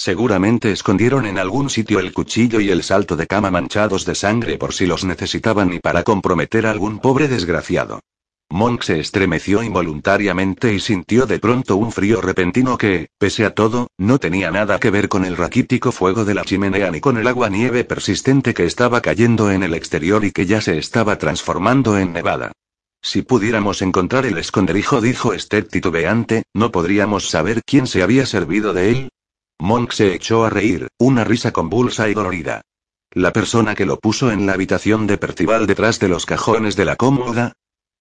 Seguramente escondieron en algún sitio el cuchillo y el salto de cama manchados de sangre por si los necesitaban y para comprometer a algún pobre desgraciado. Monk se estremeció involuntariamente y sintió de pronto un frío repentino que, pese a todo, no tenía nada que ver con el raquítico fuego de la chimenea ni con el agua nieve persistente que estaba cayendo en el exterior y que ya se estaba transformando en nevada. Si pudiéramos encontrar el esconderijo, dijo Esther titubeante, ¿no podríamos saber quién se había servido de él? Monk se echó a reír, una risa convulsa y dolorida. La persona que lo puso en la habitación de Percival detrás de los cajones de la cómoda.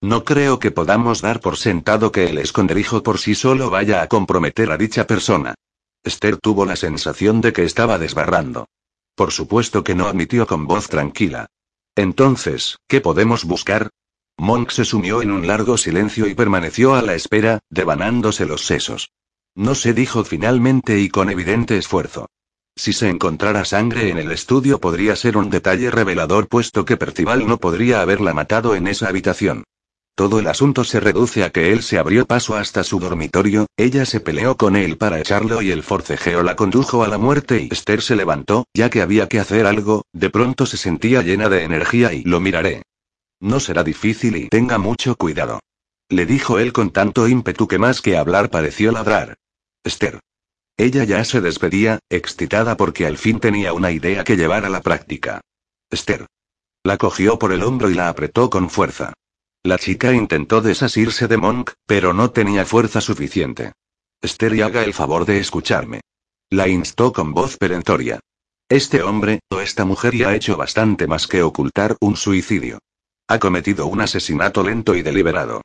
No creo que podamos dar por sentado que el esconderijo por sí solo vaya a comprometer a dicha persona. Esther tuvo la sensación de que estaba desbarrando. Por supuesto que no admitió con voz tranquila. Entonces, ¿qué podemos buscar? Monk se sumió en un largo silencio y permaneció a la espera, devanándose los sesos. No se dijo finalmente y con evidente esfuerzo. Si se encontrara sangre en el estudio podría ser un detalle revelador puesto que Percival no podría haberla matado en esa habitación. Todo el asunto se reduce a que él se abrió paso hasta su dormitorio, ella se peleó con él para echarlo y el forcejeo la condujo a la muerte y Esther se levantó, ya que había que hacer algo, de pronto se sentía llena de energía y lo miraré. No será difícil y tenga mucho cuidado. Le dijo él con tanto ímpetu que más que hablar pareció ladrar. Esther. Ella ya se despedía, excitada porque al fin tenía una idea que llevar a la práctica. Esther. La cogió por el hombro y la apretó con fuerza. La chica intentó desasirse de Monk, pero no tenía fuerza suficiente. Esther y haga el favor de escucharme. La instó con voz perentoria. Este hombre, o esta mujer ya ha hecho bastante más que ocultar un suicidio. Ha cometido un asesinato lento y deliberado.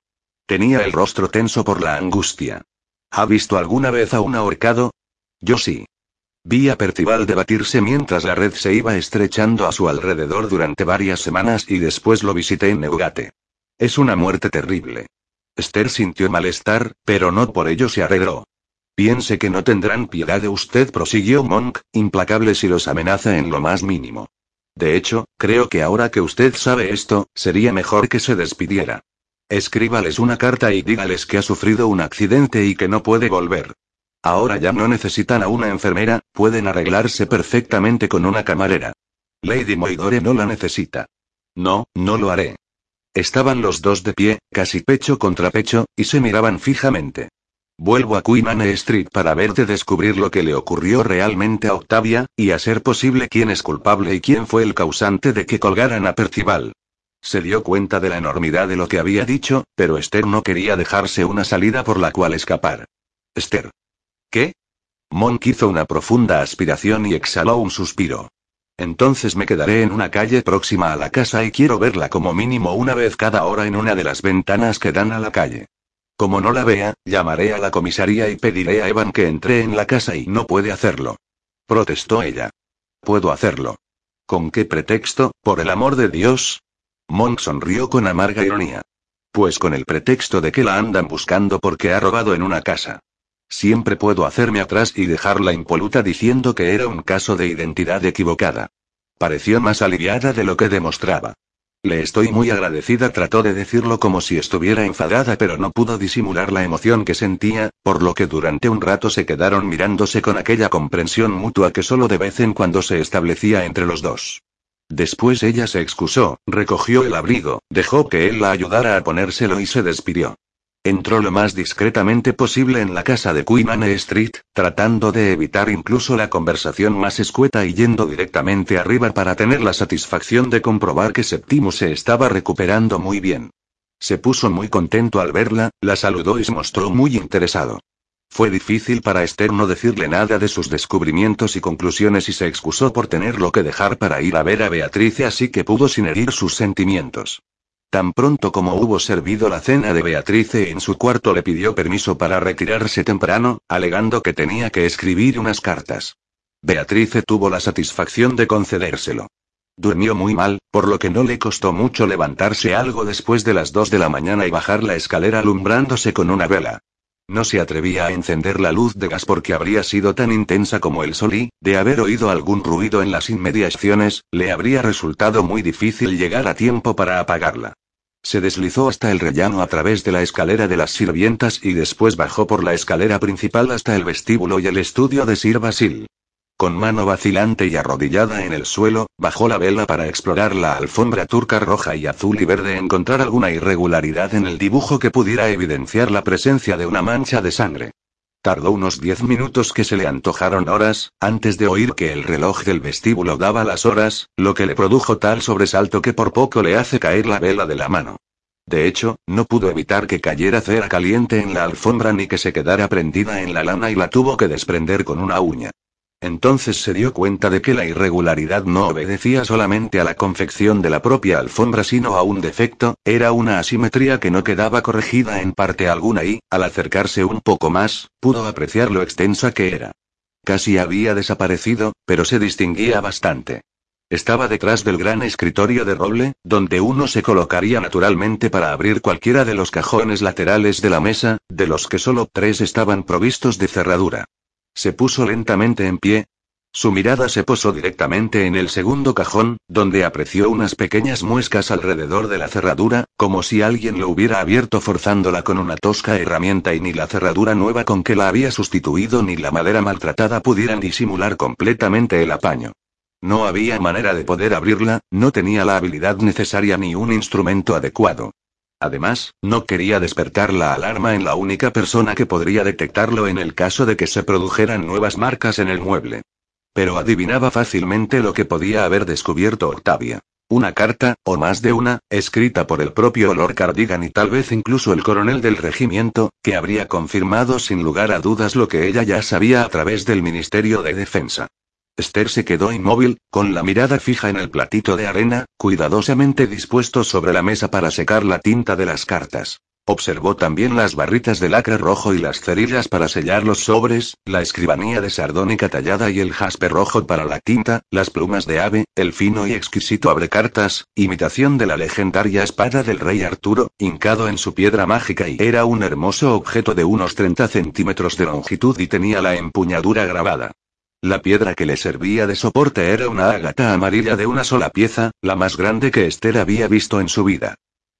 Tenía el rostro tenso por la angustia. ¿Ha visto alguna vez a un ahorcado? Yo sí. Vi a Percival debatirse mientras la red se iba estrechando a su alrededor durante varias semanas y después lo visité en Neugate. Es una muerte terrible. Esther sintió malestar, pero no por ello se arregló. Piense que no tendrán piedad de usted, prosiguió Monk, implacable si los amenaza en lo más mínimo. De hecho, creo que ahora que usted sabe esto, sería mejor que se despidiera. Escríbales una carta y dígales que ha sufrido un accidente y que no puede volver. Ahora ya no necesitan a una enfermera, pueden arreglarse perfectamente con una camarera. Lady Moidore no la necesita. No, no lo haré. Estaban los dos de pie, casi pecho contra pecho, y se miraban fijamente. Vuelvo a Queen Street para verte descubrir lo que le ocurrió realmente a Octavia, y a ser posible quién es culpable y quién fue el causante de que colgaran a Percival. Se dio cuenta de la enormidad de lo que había dicho, pero Esther no quería dejarse una salida por la cual escapar. Esther. ¿Qué? Monk hizo una profunda aspiración y exhaló un suspiro. Entonces me quedaré en una calle próxima a la casa y quiero verla como mínimo una vez cada hora en una de las ventanas que dan a la calle. Como no la vea, llamaré a la comisaría y pediré a Evan que entre en la casa y no puede hacerlo. Protestó ella. Puedo hacerlo. ¿Con qué pretexto, por el amor de Dios? Monk sonrió con amarga ironía. Pues con el pretexto de que la andan buscando porque ha robado en una casa. Siempre puedo hacerme atrás y dejarla impoluta diciendo que era un caso de identidad equivocada. Pareció más aliviada de lo que demostraba. Le estoy muy agradecida, trató de decirlo como si estuviera enfadada, pero no pudo disimular la emoción que sentía, por lo que durante un rato se quedaron mirándose con aquella comprensión mutua que solo de vez en cuando se establecía entre los dos. Después ella se excusó, recogió el abrigo, dejó que él la ayudara a ponérselo y se despidió. Entró lo más discretamente posible en la casa de Queen Anne Street, tratando de evitar incluso la conversación más escueta y yendo directamente arriba para tener la satisfacción de comprobar que Septimus se estaba recuperando muy bien. Se puso muy contento al verla, la saludó y se mostró muy interesado. Fue difícil para Esther no decirle nada de sus descubrimientos y conclusiones y se excusó por tenerlo que dejar para ir a ver a Beatrice así que pudo sin herir sus sentimientos. Tan pronto como hubo servido la cena de Beatrice en su cuarto le pidió permiso para retirarse temprano, alegando que tenía que escribir unas cartas. Beatrice tuvo la satisfacción de concedérselo. Durmió muy mal, por lo que no le costó mucho levantarse algo después de las dos de la mañana y bajar la escalera alumbrándose con una vela. No se atrevía a encender la luz de gas porque habría sido tan intensa como el sol y, de haber oído algún ruido en las inmediaciones, le habría resultado muy difícil llegar a tiempo para apagarla. Se deslizó hasta el rellano a través de la escalera de las sirvientas y después bajó por la escalera principal hasta el vestíbulo y el estudio de Sir Basil. Con mano vacilante y arrodillada en el suelo, bajó la vela para explorar la alfombra turca roja y azul y verde, encontrar alguna irregularidad en el dibujo que pudiera evidenciar la presencia de una mancha de sangre. Tardó unos diez minutos que se le antojaron horas, antes de oír que el reloj del vestíbulo daba las horas, lo que le produjo tal sobresalto que por poco le hace caer la vela de la mano. De hecho, no pudo evitar que cayera cera caliente en la alfombra ni que se quedara prendida en la lana y la tuvo que desprender con una uña. Entonces se dio cuenta de que la irregularidad no obedecía solamente a la confección de la propia alfombra, sino a un defecto, era una asimetría que no quedaba corregida en parte alguna y, al acercarse un poco más, pudo apreciar lo extensa que era. Casi había desaparecido, pero se distinguía bastante. Estaba detrás del gran escritorio de roble, donde uno se colocaría naturalmente para abrir cualquiera de los cajones laterales de la mesa, de los que solo tres estaban provistos de cerradura. Se puso lentamente en pie. Su mirada se posó directamente en el segundo cajón, donde apreció unas pequeñas muescas alrededor de la cerradura, como si alguien lo hubiera abierto forzándola con una tosca herramienta y ni la cerradura nueva con que la había sustituido ni la madera maltratada pudieran disimular completamente el apaño. No había manera de poder abrirla, no tenía la habilidad necesaria ni un instrumento adecuado. Además, no quería despertar la alarma en la única persona que podría detectarlo en el caso de que se produjeran nuevas marcas en el mueble. Pero adivinaba fácilmente lo que podía haber descubierto Octavia. Una carta, o más de una, escrita por el propio Lord Cardigan y tal vez incluso el coronel del regimiento, que habría confirmado sin lugar a dudas lo que ella ya sabía a través del Ministerio de Defensa. Esther se quedó inmóvil, con la mirada fija en el platito de arena, cuidadosamente dispuesto sobre la mesa para secar la tinta de las cartas. Observó también las barritas de lacre rojo y las cerillas para sellar los sobres, la escribanía de sardónica tallada y el jaspe rojo para la tinta, las plumas de ave, el fino y exquisito abrecartas, imitación de la legendaria espada del rey Arturo, hincado en su piedra mágica y era un hermoso objeto de unos 30 centímetros de longitud y tenía la empuñadura grabada. La piedra que le servía de soporte era una ágata amarilla de una sola pieza, la más grande que Esther había visto en su vida.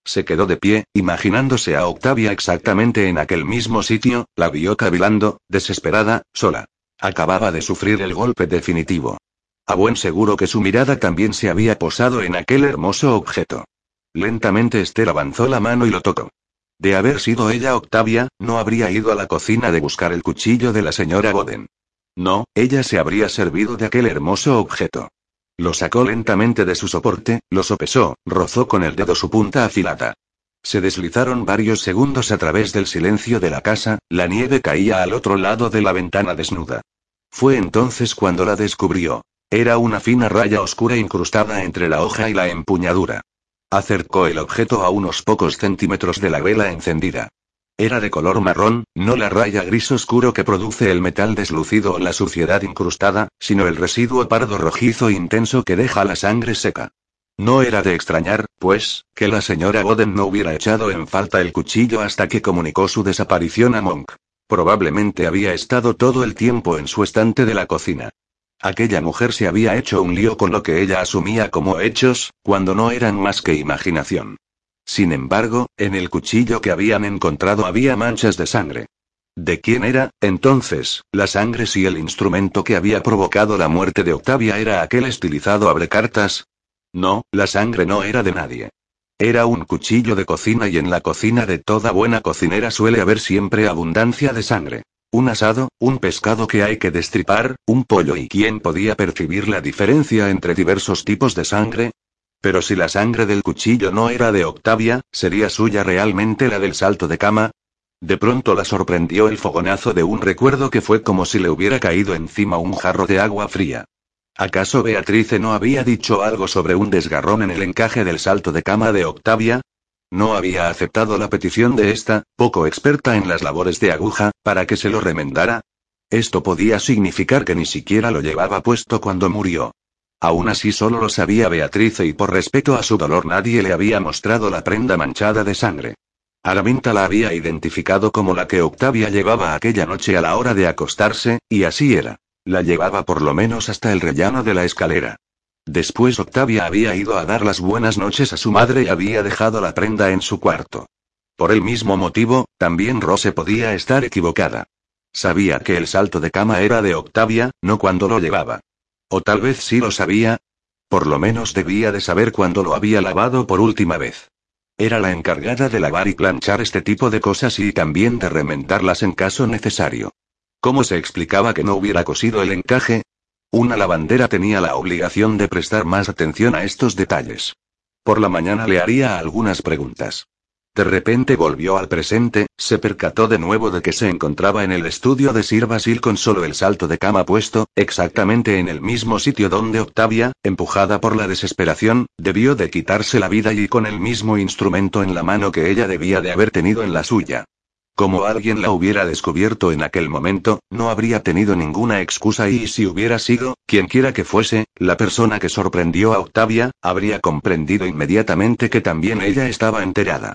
Se quedó de pie, imaginándose a Octavia exactamente en aquel mismo sitio, la vio cavilando, desesperada, sola. Acababa de sufrir el golpe definitivo. A buen seguro que su mirada también se había posado en aquel hermoso objeto. Lentamente Esther avanzó la mano y lo tocó. De haber sido ella Octavia, no habría ido a la cocina de buscar el cuchillo de la señora Boden. No, ella se habría servido de aquel hermoso objeto. Lo sacó lentamente de su soporte, lo sopesó, rozó con el dedo su punta afilada. Se deslizaron varios segundos a través del silencio de la casa, la nieve caía al otro lado de la ventana desnuda. Fue entonces cuando la descubrió. Era una fina raya oscura incrustada entre la hoja y la empuñadura. Acercó el objeto a unos pocos centímetros de la vela encendida. Era de color marrón, no la raya gris oscuro que produce el metal deslucido o la suciedad incrustada, sino el residuo pardo rojizo intenso que deja la sangre seca. No era de extrañar, pues, que la señora Boden no hubiera echado en falta el cuchillo hasta que comunicó su desaparición a Monk. Probablemente había estado todo el tiempo en su estante de la cocina. Aquella mujer se había hecho un lío con lo que ella asumía como hechos, cuando no eran más que imaginación. Sin embargo, en el cuchillo que habían encontrado había manchas de sangre. ¿De quién era, entonces, la sangre si el instrumento que había provocado la muerte de Octavia era aquel estilizado abrecartas? No, la sangre no era de nadie. Era un cuchillo de cocina y en la cocina de toda buena cocinera suele haber siempre abundancia de sangre. Un asado, un pescado que hay que destripar, un pollo y quién podía percibir la diferencia entre diversos tipos de sangre, pero si la sangre del cuchillo no era de Octavia, ¿sería suya realmente la del salto de cama? De pronto la sorprendió el fogonazo de un recuerdo que fue como si le hubiera caído encima un jarro de agua fría. ¿Acaso Beatrice no había dicho algo sobre un desgarrón en el encaje del salto de cama de Octavia? No había aceptado la petición de esta, poco experta en las labores de aguja, para que se lo remendara. Esto podía significar que ni siquiera lo llevaba puesto cuando murió. Aún así solo lo sabía Beatrice y por respeto a su dolor nadie le había mostrado la prenda manchada de sangre. Araminta la había identificado como la que Octavia llevaba aquella noche a la hora de acostarse, y así era. La llevaba por lo menos hasta el rellano de la escalera. Después Octavia había ido a dar las buenas noches a su madre y había dejado la prenda en su cuarto. Por el mismo motivo, también Rose podía estar equivocada. Sabía que el salto de cama era de Octavia, no cuando lo llevaba. O tal vez sí lo sabía. Por lo menos debía de saber cuándo lo había lavado por última vez. Era la encargada de lavar y planchar este tipo de cosas y también de remendarlas en caso necesario. ¿Cómo se explicaba que no hubiera cosido el encaje? Una lavandera tenía la obligación de prestar más atención a estos detalles. Por la mañana le haría algunas preguntas. De repente volvió al presente, se percató de nuevo de que se encontraba en el estudio de Sir Basil con solo el salto de cama puesto, exactamente en el mismo sitio donde Octavia, empujada por la desesperación, debió de quitarse la vida y con el mismo instrumento en la mano que ella debía de haber tenido en la suya. Como alguien la hubiera descubierto en aquel momento, no habría tenido ninguna excusa y si hubiera sido, quienquiera que fuese, la persona que sorprendió a Octavia, habría comprendido inmediatamente que también ella estaba enterada.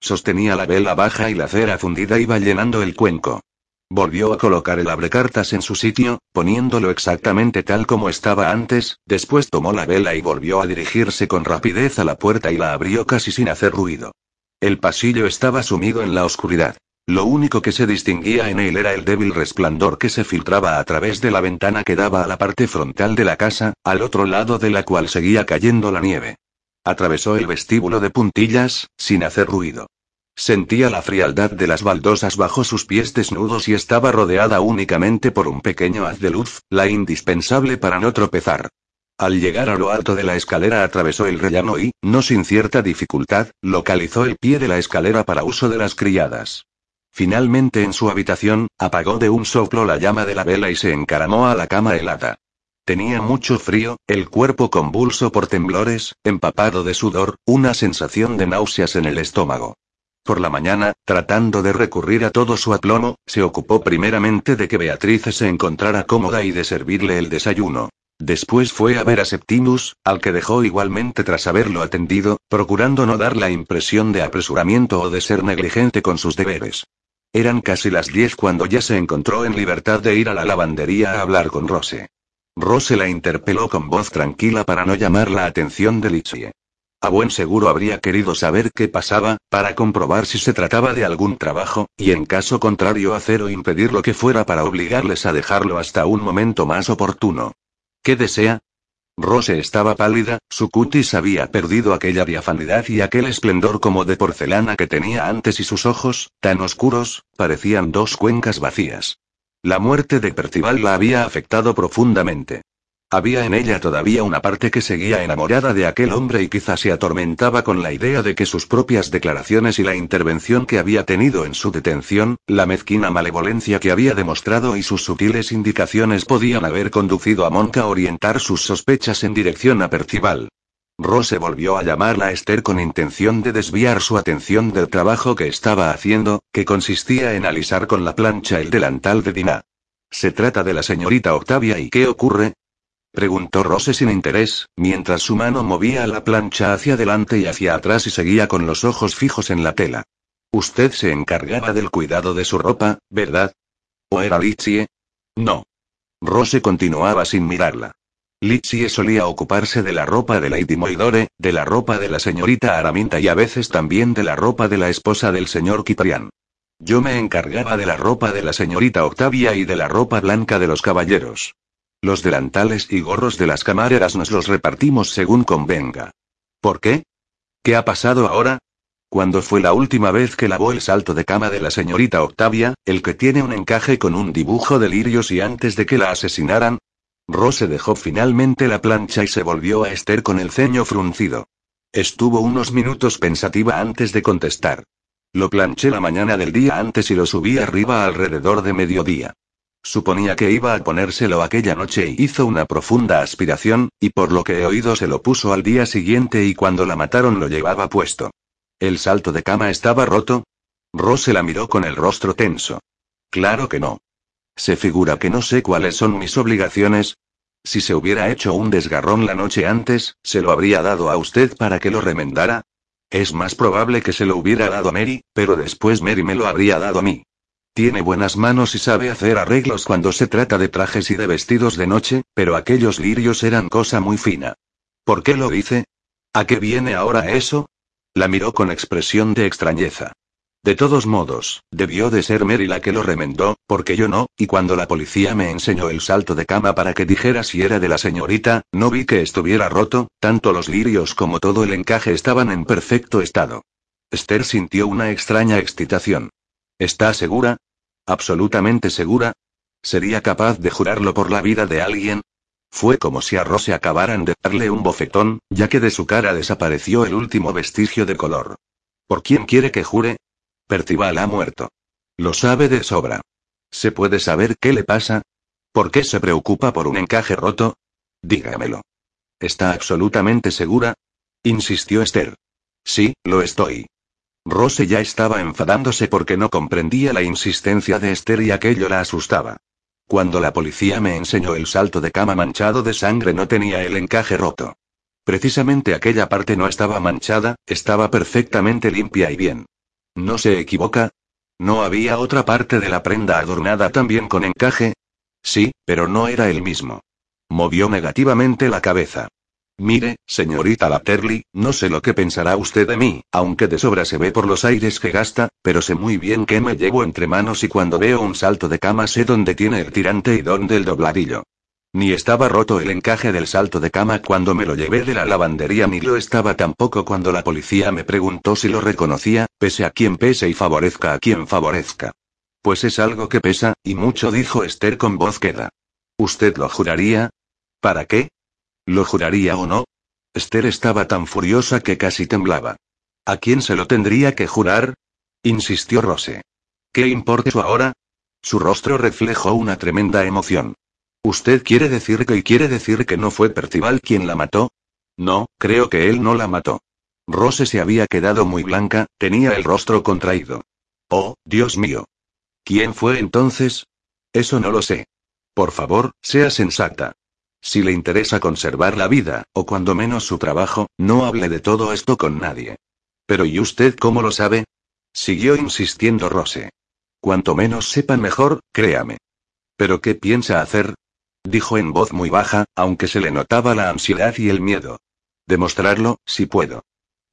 Sostenía la vela baja y la cera fundida iba llenando el cuenco. Volvió a colocar el abrecartas en su sitio, poniéndolo exactamente tal como estaba antes, después tomó la vela y volvió a dirigirse con rapidez a la puerta y la abrió casi sin hacer ruido. El pasillo estaba sumido en la oscuridad. Lo único que se distinguía en él era el débil resplandor que se filtraba a través de la ventana que daba a la parte frontal de la casa, al otro lado de la cual seguía cayendo la nieve. Atravesó el vestíbulo de puntillas, sin hacer ruido. Sentía la frialdad de las baldosas bajo sus pies desnudos y estaba rodeada únicamente por un pequeño haz de luz, la indispensable para no tropezar. Al llegar a lo alto de la escalera atravesó el rellano y, no sin cierta dificultad, localizó el pie de la escalera para uso de las criadas. Finalmente en su habitación, apagó de un soplo la llama de la vela y se encaramó a la cama helada. Tenía mucho frío, el cuerpo convulso por temblores, empapado de sudor, una sensación de náuseas en el estómago. por la mañana, tratando de recurrir a todo su aplomo, se ocupó primeramente de que Beatriz se encontrara cómoda y de servirle el desayuno. Después fue a ver a Septimus, al que dejó igualmente tras haberlo atendido, procurando no dar la impresión de apresuramiento o de ser negligente con sus deberes. Eran casi las diez cuando ya se encontró en libertad de ir a la lavandería a hablar con Rose. Rose la interpeló con voz tranquila para no llamar la atención de Litsie. A buen seguro habría querido saber qué pasaba, para comprobar si se trataba de algún trabajo, y en caso contrario hacer o impedir lo que fuera para obligarles a dejarlo hasta un momento más oportuno. ¿Qué desea? Rose estaba pálida, su cutis había perdido aquella diafanidad y aquel esplendor como de porcelana que tenía antes y sus ojos, tan oscuros, parecían dos cuencas vacías. La muerte de Percival la había afectado profundamente. Había en ella todavía una parte que seguía enamorada de aquel hombre y quizá se atormentaba con la idea de que sus propias declaraciones y la intervención que había tenido en su detención, la mezquina malevolencia que había demostrado y sus sutiles indicaciones podían haber conducido a Monca a orientar sus sospechas en dirección a Percival. Rose volvió a llamarla a Esther con intención de desviar su atención del trabajo que estaba haciendo, que consistía en alisar con la plancha el delantal de Dina. Se trata de la señorita Octavia y ¿qué ocurre? Preguntó Rose sin interés, mientras su mano movía la plancha hacia adelante y hacia atrás y seguía con los ojos fijos en la tela. Usted se encargaba del cuidado de su ropa, ¿verdad? ¿O era Litsie? No. Rose continuaba sin mirarla. Litsie solía ocuparse de la ropa de Lady Moidore, de la ropa de la señorita Araminta y a veces también de la ropa de la esposa del señor Kiprian. Yo me encargaba de la ropa de la señorita Octavia y de la ropa blanca de los caballeros. Los delantales y gorros de las camareras nos los repartimos según convenga. ¿Por qué? ¿Qué ha pasado ahora? ¿Cuándo fue la última vez que lavó el salto de cama de la señorita Octavia, el que tiene un encaje con un dibujo de lirios y antes de que la asesinaran? Rose dejó finalmente la plancha y se volvió a Esther con el ceño fruncido. Estuvo unos minutos pensativa antes de contestar. Lo planché la mañana del día antes y lo subí arriba alrededor de mediodía. Suponía que iba a ponérselo aquella noche y hizo una profunda aspiración, y por lo que he oído se lo puso al día siguiente y cuando la mataron lo llevaba puesto. ¿El salto de cama estaba roto? Rose la miró con el rostro tenso. Claro que no. ¿Se figura que no sé cuáles son mis obligaciones? Si se hubiera hecho un desgarrón la noche antes, ¿se lo habría dado a usted para que lo remendara? Es más probable que se lo hubiera dado a Mary, pero después Mary me lo habría dado a mí. Tiene buenas manos y sabe hacer arreglos cuando se trata de trajes y de vestidos de noche, pero aquellos lirios eran cosa muy fina. ¿Por qué lo dice? ¿A qué viene ahora eso? La miró con expresión de extrañeza. De todos modos, debió de ser Mary la que lo remendó, porque yo no, y cuando la policía me enseñó el salto de cama para que dijera si era de la señorita, no vi que estuviera roto, tanto los lirios como todo el encaje estaban en perfecto estado. Esther sintió una extraña excitación. ¿Está segura? ¿Absolutamente segura? ¿Sería capaz de jurarlo por la vida de alguien? Fue como si a Rose acabaran de darle un bofetón, ya que de su cara desapareció el último vestigio de color. ¿Por quién quiere que jure? Percival ha muerto. Lo sabe de sobra. ¿Se puede saber qué le pasa? ¿Por qué se preocupa por un encaje roto? Dígamelo. ¿Está absolutamente segura? insistió Esther. Sí, lo estoy. Rose ya estaba enfadándose porque no comprendía la insistencia de Esther y aquello la asustaba. Cuando la policía me enseñó el salto de cama manchado de sangre no tenía el encaje roto. Precisamente aquella parte no estaba manchada, estaba perfectamente limpia y bien. ¿No se equivoca? ¿No había otra parte de la prenda adornada también con encaje? Sí, pero no era el mismo. Movió negativamente la cabeza. Mire, señorita Lapterly, no sé lo que pensará usted de mí, aunque de sobra se ve por los aires que gasta, pero sé muy bien que me llevo entre manos y cuando veo un salto de cama sé dónde tiene el tirante y dónde el dobladillo. Ni estaba roto el encaje del salto de cama cuando me lo llevé de la lavandería ni lo estaba tampoco cuando la policía me preguntó si lo reconocía, pese a quien pese y favorezca a quien favorezca. Pues es algo que pesa, y mucho dijo Esther con voz queda. ¿Usted lo juraría? ¿Para qué? ¿Lo juraría o no? Esther estaba tan furiosa que casi temblaba. ¿A quién se lo tendría que jurar? insistió Rose. ¿Qué importa eso ahora? Su rostro reflejó una tremenda emoción. ¿Usted quiere decir que y quiere decir que no fue Percival quien la mató? No, creo que él no la mató. Rose se había quedado muy blanca, tenía el rostro contraído. Oh, Dios mío. ¿Quién fue entonces? Eso no lo sé. Por favor, sea sensata. Si le interesa conservar la vida, o cuando menos su trabajo, no hable de todo esto con nadie. Pero ¿y usted cómo lo sabe? Siguió insistiendo Rose. Cuanto menos sepan mejor, créame. ¿Pero qué piensa hacer? Dijo en voz muy baja, aunque se le notaba la ansiedad y el miedo. Demostrarlo, si puedo.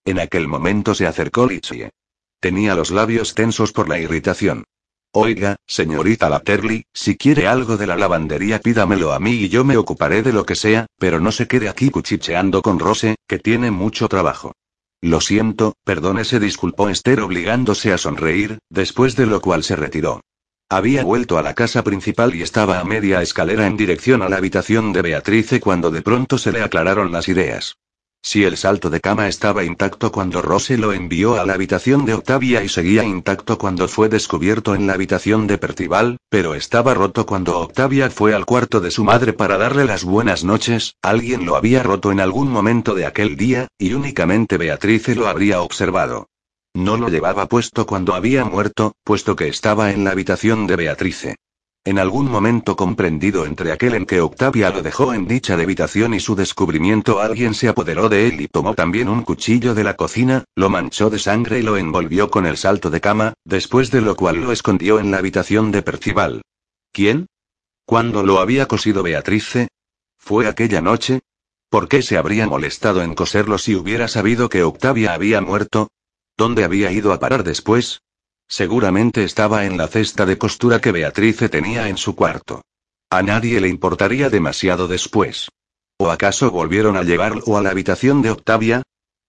En aquel momento se acercó Lichie. Tenía los labios tensos por la irritación. Oiga, señorita Latterly, si quiere algo de la lavandería pídamelo a mí y yo me ocuparé de lo que sea, pero no se quede aquí cuchicheando con Rose, que tiene mucho trabajo. Lo siento, perdone, se disculpó Esther obligándose a sonreír, después de lo cual se retiró. Había vuelto a la casa principal y estaba a media escalera en dirección a la habitación de Beatrice cuando de pronto se le aclararon las ideas. Si el salto de cama estaba intacto cuando Rose lo envió a la habitación de Octavia y seguía intacto cuando fue descubierto en la habitación de Percival, pero estaba roto cuando Octavia fue al cuarto de su madre para darle las buenas noches, alguien lo había roto en algún momento de aquel día, y únicamente Beatrice lo habría observado. No lo llevaba puesto cuando había muerto, puesto que estaba en la habitación de Beatrice. En algún momento comprendido entre aquel en que Octavia lo dejó en dicha habitación y su descubrimiento alguien se apoderó de él y tomó también un cuchillo de la cocina, lo manchó de sangre y lo envolvió con el salto de cama, después de lo cual lo escondió en la habitación de Percival. ¿Quién? ¿Cuándo lo había cosido Beatrice? ¿Fue aquella noche? ¿Por qué se habría molestado en coserlo si hubiera sabido que Octavia había muerto? ¿Dónde había ido a parar después? Seguramente estaba en la cesta de costura que Beatrice tenía en su cuarto. A nadie le importaría demasiado después. ¿O acaso volvieron a llevarlo a la habitación de Octavia?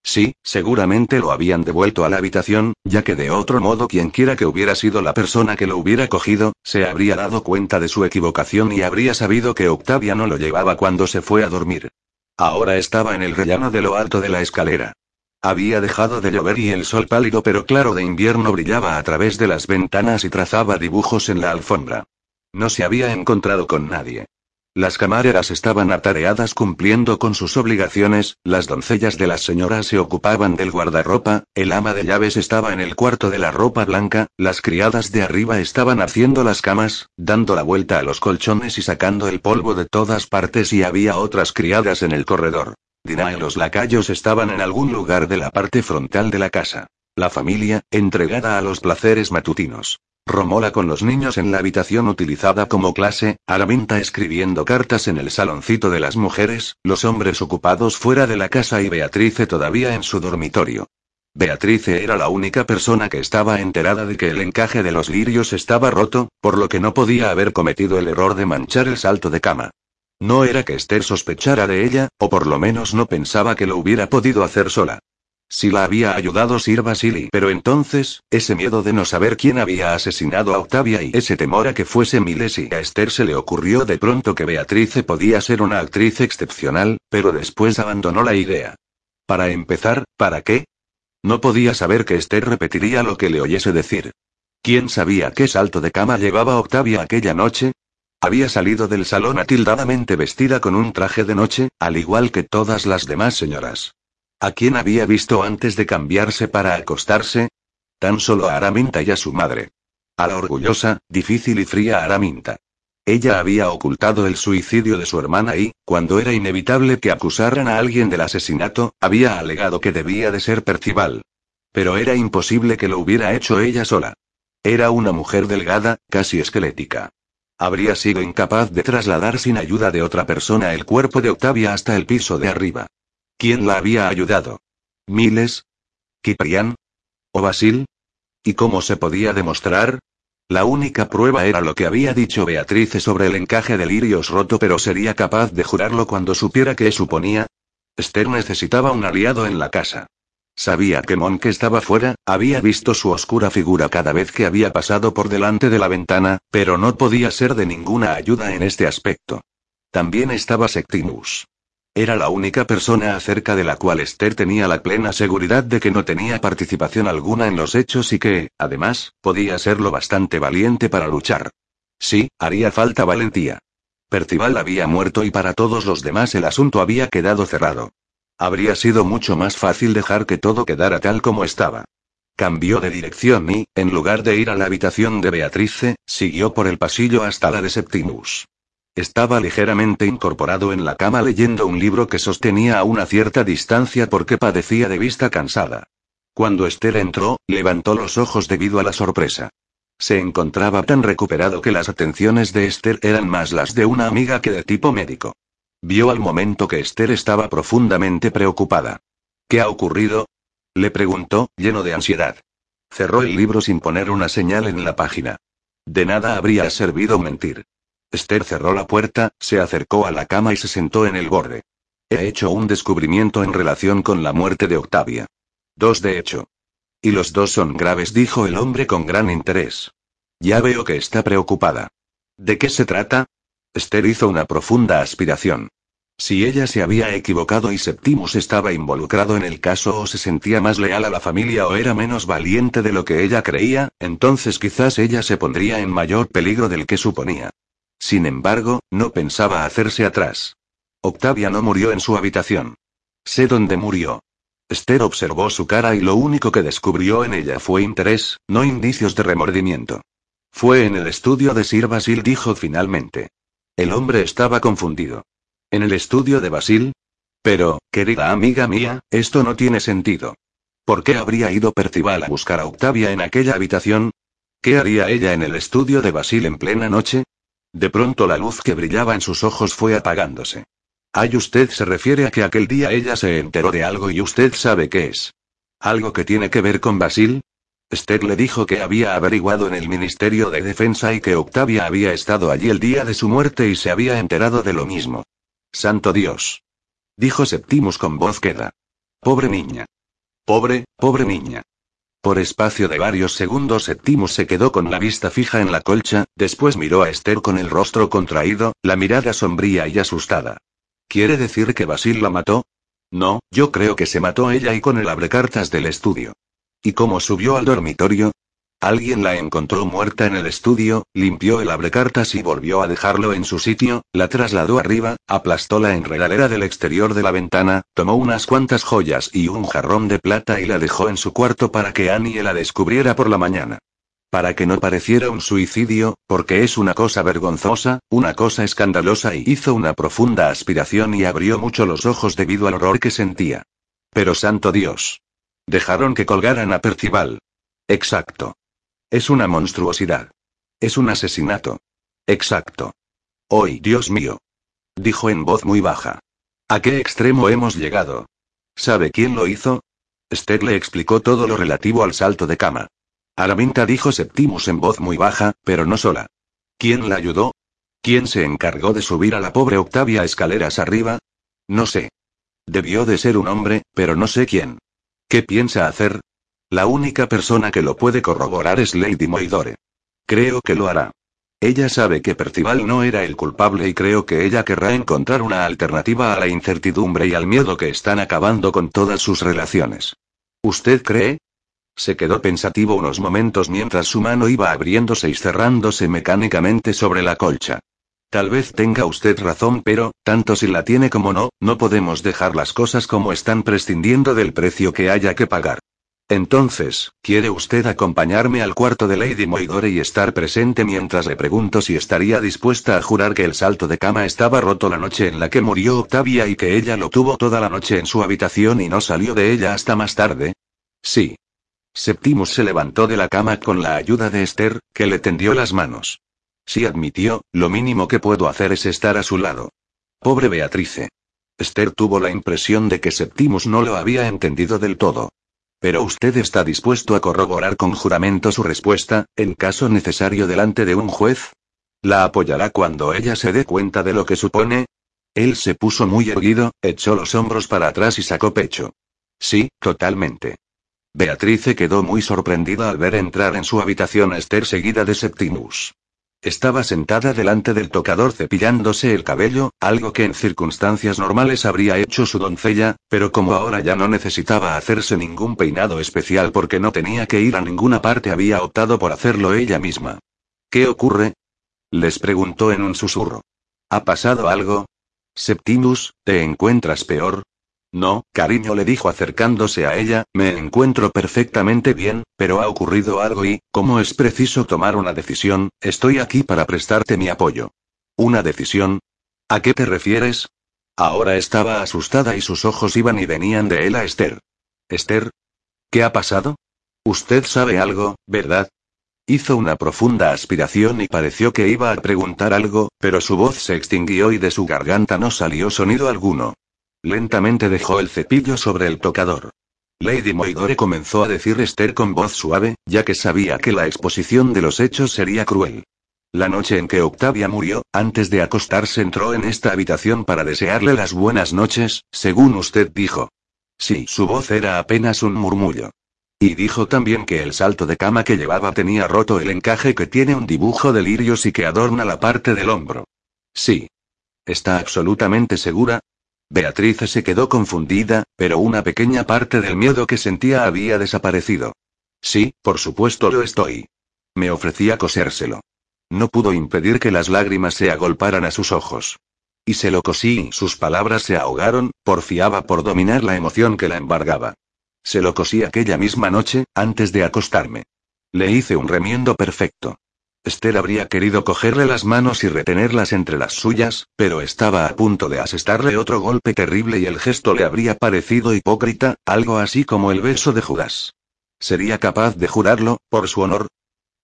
Sí, seguramente lo habían devuelto a la habitación, ya que de otro modo quienquiera que hubiera sido la persona que lo hubiera cogido, se habría dado cuenta de su equivocación y habría sabido que Octavia no lo llevaba cuando se fue a dormir. Ahora estaba en el rellano de lo alto de la escalera. Había dejado de llover y el sol pálido pero claro de invierno brillaba a través de las ventanas y trazaba dibujos en la alfombra. No se había encontrado con nadie. Las camareras estaban atareadas cumpliendo con sus obligaciones, las doncellas de las señoras se ocupaban del guardarropa, el ama de llaves estaba en el cuarto de la ropa blanca, las criadas de arriba estaban haciendo las camas, dando la vuelta a los colchones y sacando el polvo de todas partes y había otras criadas en el corredor. Dina y los lacayos estaban en algún lugar de la parte frontal de la casa. La familia, entregada a los placeres matutinos. Romola con los niños en la habitación utilizada como clase, Araminta escribiendo cartas en el saloncito de las mujeres, los hombres ocupados fuera de la casa y Beatrice todavía en su dormitorio. Beatrice era la única persona que estaba enterada de que el encaje de los lirios estaba roto, por lo que no podía haber cometido el error de manchar el salto de cama. No era que Esther sospechara de ella, o por lo menos no pensaba que lo hubiera podido hacer sola. Si la había ayudado Sir Basili, pero entonces, ese miedo de no saber quién había asesinado a Octavia y ese temor a que fuese Miles y a Esther se le ocurrió de pronto que Beatrice podía ser una actriz excepcional, pero después abandonó la idea. Para empezar, ¿para qué? No podía saber que Esther repetiría lo que le oyese decir. ¿Quién sabía qué salto de cama llevaba Octavia aquella noche? Había salido del salón atildadamente vestida con un traje de noche, al igual que todas las demás señoras. ¿A quién había visto antes de cambiarse para acostarse? Tan solo a Araminta y a su madre. A la orgullosa, difícil y fría Araminta. Ella había ocultado el suicidio de su hermana y, cuando era inevitable que acusaran a alguien del asesinato, había alegado que debía de ser Percival. Pero era imposible que lo hubiera hecho ella sola. Era una mujer delgada, casi esquelética. Habría sido incapaz de trasladar sin ayuda de otra persona el cuerpo de Octavia hasta el piso de arriba. ¿Quién la había ayudado? ¿Miles? ¿Kiprian? ¿O Basil? ¿Y cómo se podía demostrar? La única prueba era lo que había dicho Beatrice sobre el encaje de lirios roto, pero sería capaz de jurarlo cuando supiera qué suponía. Esther necesitaba un aliado en la casa. Sabía que Monk estaba fuera, había visto su oscura figura cada vez que había pasado por delante de la ventana, pero no podía ser de ninguna ayuda en este aspecto. También estaba Sectinus. Era la única persona acerca de la cual Esther tenía la plena seguridad de que no tenía participación alguna en los hechos y que, además, podía ser lo bastante valiente para luchar. Sí, haría falta valentía. Percival había muerto y para todos los demás el asunto había quedado cerrado. Habría sido mucho más fácil dejar que todo quedara tal como estaba. Cambió de dirección y, en lugar de ir a la habitación de Beatrice, siguió por el pasillo hasta la de Septimus. Estaba ligeramente incorporado en la cama leyendo un libro que sostenía a una cierta distancia porque padecía de vista cansada. Cuando Esther entró, levantó los ojos debido a la sorpresa. Se encontraba tan recuperado que las atenciones de Esther eran más las de una amiga que de tipo médico. Vio al momento que Esther estaba profundamente preocupada. ¿Qué ha ocurrido? Le preguntó, lleno de ansiedad. Cerró el libro sin poner una señal en la página. De nada habría servido mentir. Esther cerró la puerta, se acercó a la cama y se sentó en el borde. He hecho un descubrimiento en relación con la muerte de Octavia. Dos de hecho. Y los dos son graves, dijo el hombre con gran interés. Ya veo que está preocupada. ¿De qué se trata? Esther hizo una profunda aspiración. Si ella se había equivocado y Septimus estaba involucrado en el caso o se sentía más leal a la familia o era menos valiente de lo que ella creía, entonces quizás ella se pondría en mayor peligro del que suponía. Sin embargo, no pensaba hacerse atrás. Octavia no murió en su habitación. Sé dónde murió. Esther observó su cara y lo único que descubrió en ella fue interés, no indicios de remordimiento. Fue en el estudio de Sir Basil, dijo finalmente. El hombre estaba confundido. ¿En el estudio de Basil? Pero, querida amiga mía, esto no tiene sentido. ¿Por qué habría ido Percival a buscar a Octavia en aquella habitación? ¿Qué haría ella en el estudio de Basil en plena noche? De pronto la luz que brillaba en sus ojos fue apagándose. Ay, usted se refiere a que aquel día ella se enteró de algo y usted sabe qué es. ¿Algo que tiene que ver con Basil? Esther le dijo que había averiguado en el Ministerio de Defensa y que Octavia había estado allí el día de su muerte y se había enterado de lo mismo. Santo Dios. Dijo Septimus con voz queda. Pobre niña. Pobre, pobre niña. Por espacio de varios segundos Septimus se quedó con la vista fija en la colcha, después miró a Esther con el rostro contraído, la mirada sombría y asustada. ¿Quiere decir que Basil la mató? No, yo creo que se mató ella y con el abrecartas del estudio. ¿Y cómo subió al dormitorio? Alguien la encontró muerta en el estudio, limpió el abrecartas y volvió a dejarlo en su sitio, la trasladó arriba, aplastó la enredadera del exterior de la ventana, tomó unas cuantas joyas y un jarrón de plata y la dejó en su cuarto para que Annie la descubriera por la mañana. Para que no pareciera un suicidio, porque es una cosa vergonzosa, una cosa escandalosa y hizo una profunda aspiración y abrió mucho los ojos debido al horror que sentía. Pero santo Dios. Dejaron que colgaran a Percival. Exacto. Es una monstruosidad. Es un asesinato. Exacto. Hoy, Dios mío. Dijo en voz muy baja. ¿A qué extremo hemos llegado? ¿Sabe quién lo hizo? Esther le explicó todo lo relativo al salto de cama. Araminta dijo Septimus en voz muy baja, pero no sola. ¿Quién la ayudó? ¿Quién se encargó de subir a la pobre Octavia escaleras arriba? No sé. Debió de ser un hombre, pero no sé quién. ¿Qué piensa hacer? La única persona que lo puede corroborar es Lady Moidore. Creo que lo hará. Ella sabe que Percival no era el culpable y creo que ella querrá encontrar una alternativa a la incertidumbre y al miedo que están acabando con todas sus relaciones. ¿Usted cree? Se quedó pensativo unos momentos mientras su mano iba abriéndose y cerrándose mecánicamente sobre la colcha. Tal vez tenga usted razón, pero, tanto si la tiene como no, no podemos dejar las cosas como están prescindiendo del precio que haya que pagar. Entonces, ¿quiere usted acompañarme al cuarto de Lady Moidore y estar presente mientras le pregunto si estaría dispuesta a jurar que el salto de cama estaba roto la noche en la que murió Octavia y que ella lo tuvo toda la noche en su habitación y no salió de ella hasta más tarde? Sí. Septimus se levantó de la cama con la ayuda de Esther, que le tendió las manos. Sí admitió, lo mínimo que puedo hacer es estar a su lado. Pobre Beatrice. Esther tuvo la impresión de que Septimus no lo había entendido del todo. Pero usted está dispuesto a corroborar con juramento su respuesta, en caso necesario delante de un juez. ¿La apoyará cuando ella se dé cuenta de lo que supone? Él se puso muy erguido, echó los hombros para atrás y sacó pecho. Sí, totalmente. Beatrice quedó muy sorprendida al ver entrar en su habitación a Esther seguida de Septimus. Estaba sentada delante del tocador cepillándose el cabello, algo que en circunstancias normales habría hecho su doncella, pero como ahora ya no necesitaba hacerse ningún peinado especial porque no tenía que ir a ninguna parte había optado por hacerlo ella misma. ¿Qué ocurre? Les preguntó en un susurro. ¿Ha pasado algo? Septimus, ¿te encuentras peor? No, cariño le dijo acercándose a ella, me encuentro perfectamente bien, pero ha ocurrido algo y, como es preciso tomar una decisión, estoy aquí para prestarte mi apoyo. ¿Una decisión? ¿A qué te refieres? Ahora estaba asustada y sus ojos iban y venían de él a Esther. Esther. ¿Qué ha pasado? Usted sabe algo, ¿verdad? Hizo una profunda aspiración y pareció que iba a preguntar algo, pero su voz se extinguió y de su garganta no salió sonido alguno. Lentamente dejó el cepillo sobre el tocador. Lady Moidore comenzó a decir Esther con voz suave, ya que sabía que la exposición de los hechos sería cruel. La noche en que Octavia murió, antes de acostarse entró en esta habitación para desearle las buenas noches, según usted dijo. Sí, su voz era apenas un murmullo. Y dijo también que el salto de cama que llevaba tenía roto el encaje que tiene un dibujo de lirios y que adorna la parte del hombro. Sí. ¿Está absolutamente segura? Beatriz se quedó confundida, pero una pequeña parte del miedo que sentía había desaparecido. Sí, por supuesto lo estoy. Me ofrecía cosérselo. No pudo impedir que las lágrimas se agolparan a sus ojos. Y se lo cosí y sus palabras se ahogaron, porfiaba por dominar la emoción que la embargaba. Se lo cosí aquella misma noche, antes de acostarme. Le hice un remiendo perfecto. Esther habría querido cogerle las manos y retenerlas entre las suyas, pero estaba a punto de asestarle otro golpe terrible y el gesto le habría parecido hipócrita, algo así como el beso de Judas. ¿Sería capaz de jurarlo, por su honor?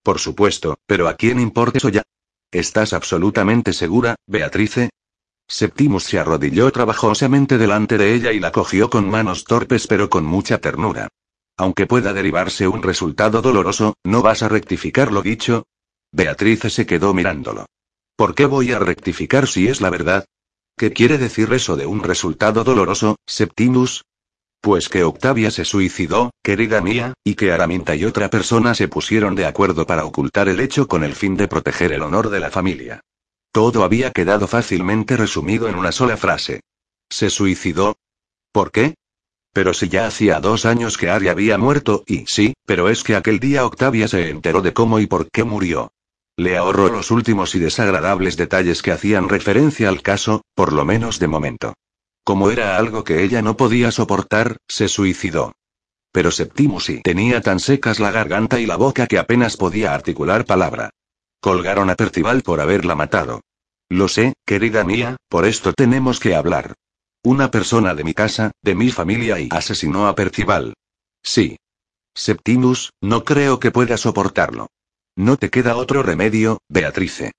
Por supuesto, pero ¿a quién importa eso ya? ¿Estás absolutamente segura, Beatrice? Septimus se arrodilló trabajosamente delante de ella y la cogió con manos torpes pero con mucha ternura. Aunque pueda derivarse un resultado doloroso, ¿no vas a rectificar lo dicho? Beatrice se quedó mirándolo. ¿Por qué voy a rectificar si es la verdad? ¿Qué quiere decir eso de un resultado doloroso, Septimus? Pues que Octavia se suicidó, querida mía, y que Araminta y otra persona se pusieron de acuerdo para ocultar el hecho con el fin de proteger el honor de la familia. Todo había quedado fácilmente resumido en una sola frase. ¿Se suicidó? ¿Por qué? Pero si ya hacía dos años que Ari había muerto, y sí, pero es que aquel día Octavia se enteró de cómo y por qué murió. Le ahorró los últimos y desagradables detalles que hacían referencia al caso, por lo menos de momento. Como era algo que ella no podía soportar, se suicidó. Pero Septimus y tenía tan secas la garganta y la boca que apenas podía articular palabra. Colgaron a Percival por haberla matado. Lo sé, querida mía, por esto tenemos que hablar. Una persona de mi casa, de mi familia y asesinó a Percival. Sí. Septimus, no creo que pueda soportarlo. No te queda otro remedio, Beatrice.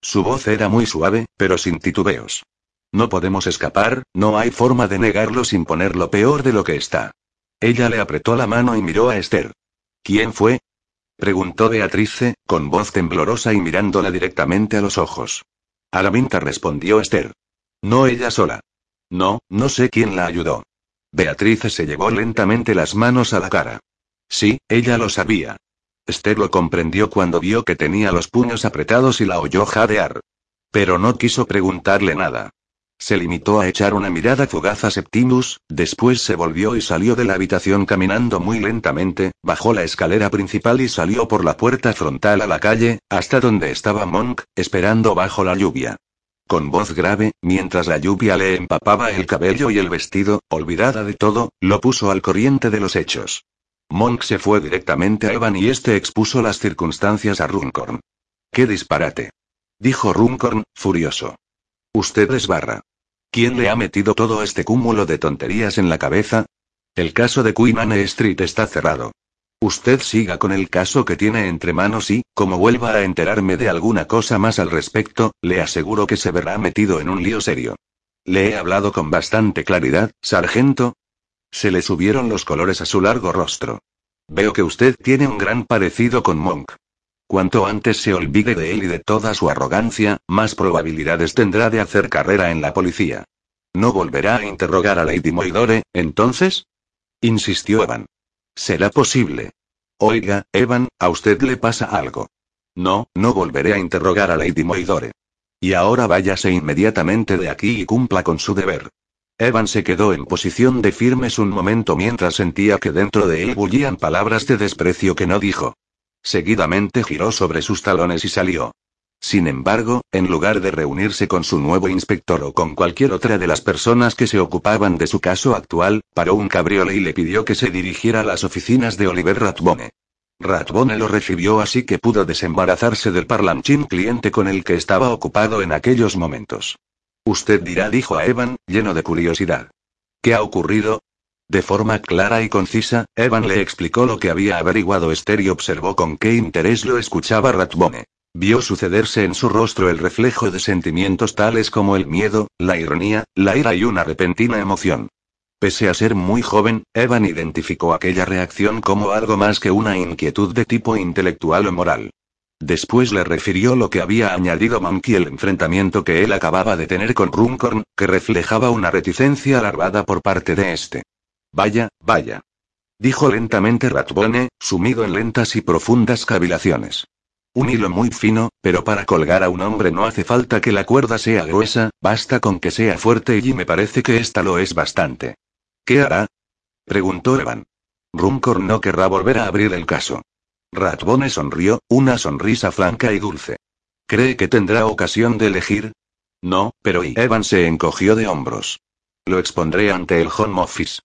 Su voz era muy suave, pero sin titubeos. No podemos escapar, no hay forma de negarlo sin ponerlo peor de lo que está. Ella le apretó la mano y miró a Esther. ¿Quién fue? preguntó Beatrice, con voz temblorosa y mirándola directamente a los ojos. Araminta respondió Esther. No ella sola. No, no sé quién la ayudó. Beatrice se llevó lentamente las manos a la cara. Sí, ella lo sabía. Esther lo comprendió cuando vio que tenía los puños apretados y la oyó jadear. Pero no quiso preguntarle nada. Se limitó a echar una mirada fugaz a Septimus, después se volvió y salió de la habitación caminando muy lentamente, bajó la escalera principal y salió por la puerta frontal a la calle, hasta donde estaba Monk, esperando bajo la lluvia. Con voz grave, mientras la lluvia le empapaba el cabello y el vestido, olvidada de todo, lo puso al corriente de los hechos. Monk se fue directamente a Evan y este expuso las circunstancias a Runcorn. ¡Qué disparate! dijo Runcorn, furioso. Usted es barra. ¿Quién le ha metido todo este cúmulo de tonterías en la cabeza? El caso de Queen Anne Street está cerrado. Usted siga con el caso que tiene entre manos y, como vuelva a enterarme de alguna cosa más al respecto, le aseguro que se verá metido en un lío serio. Le he hablado con bastante claridad, sargento. Se le subieron los colores a su largo rostro. Veo que usted tiene un gran parecido con Monk. Cuanto antes se olvide de él y de toda su arrogancia, más probabilidades tendrá de hacer carrera en la policía. ¿No volverá a interrogar a Lady Moidore, entonces? insistió Evan. ¿Será posible? Oiga, Evan, a usted le pasa algo. No, no volveré a interrogar a Lady Moidore. Y ahora váyase inmediatamente de aquí y cumpla con su deber. Evan se quedó en posición de firmes un momento mientras sentía que dentro de él bullían palabras de desprecio que no dijo. Seguidamente giró sobre sus talones y salió. Sin embargo, en lugar de reunirse con su nuevo inspector o con cualquier otra de las personas que se ocupaban de su caso actual, paró un cabriole y le pidió que se dirigiera a las oficinas de Oliver Ratbone. Ratbone lo recibió así que pudo desembarazarse del parlanchín cliente con el que estaba ocupado en aquellos momentos. Usted dirá, dijo a Evan, lleno de curiosidad. ¿Qué ha ocurrido? De forma clara y concisa, Evan le explicó lo que había averiguado Esther y observó con qué interés lo escuchaba Ratbone. Vio sucederse en su rostro el reflejo de sentimientos tales como el miedo, la ironía, la ira y una repentina emoción. Pese a ser muy joven, Evan identificó aquella reacción como algo más que una inquietud de tipo intelectual o moral. Después le refirió lo que había añadido Monkey el enfrentamiento que él acababa de tener con Runcorn, que reflejaba una reticencia alarmada por parte de este. Vaya, vaya. Dijo lentamente Ratbone, sumido en lentas y profundas cavilaciones. Un hilo muy fino, pero para colgar a un hombre no hace falta que la cuerda sea gruesa, basta con que sea fuerte y me parece que esta lo es bastante. ¿Qué hará? preguntó Evan. Runcorn no querrá volver a abrir el caso. Ratbone sonrió, una sonrisa franca y dulce. ¿Cree que tendrá ocasión de elegir? No, pero y Evan se encogió de hombros. Lo expondré ante el Home Office.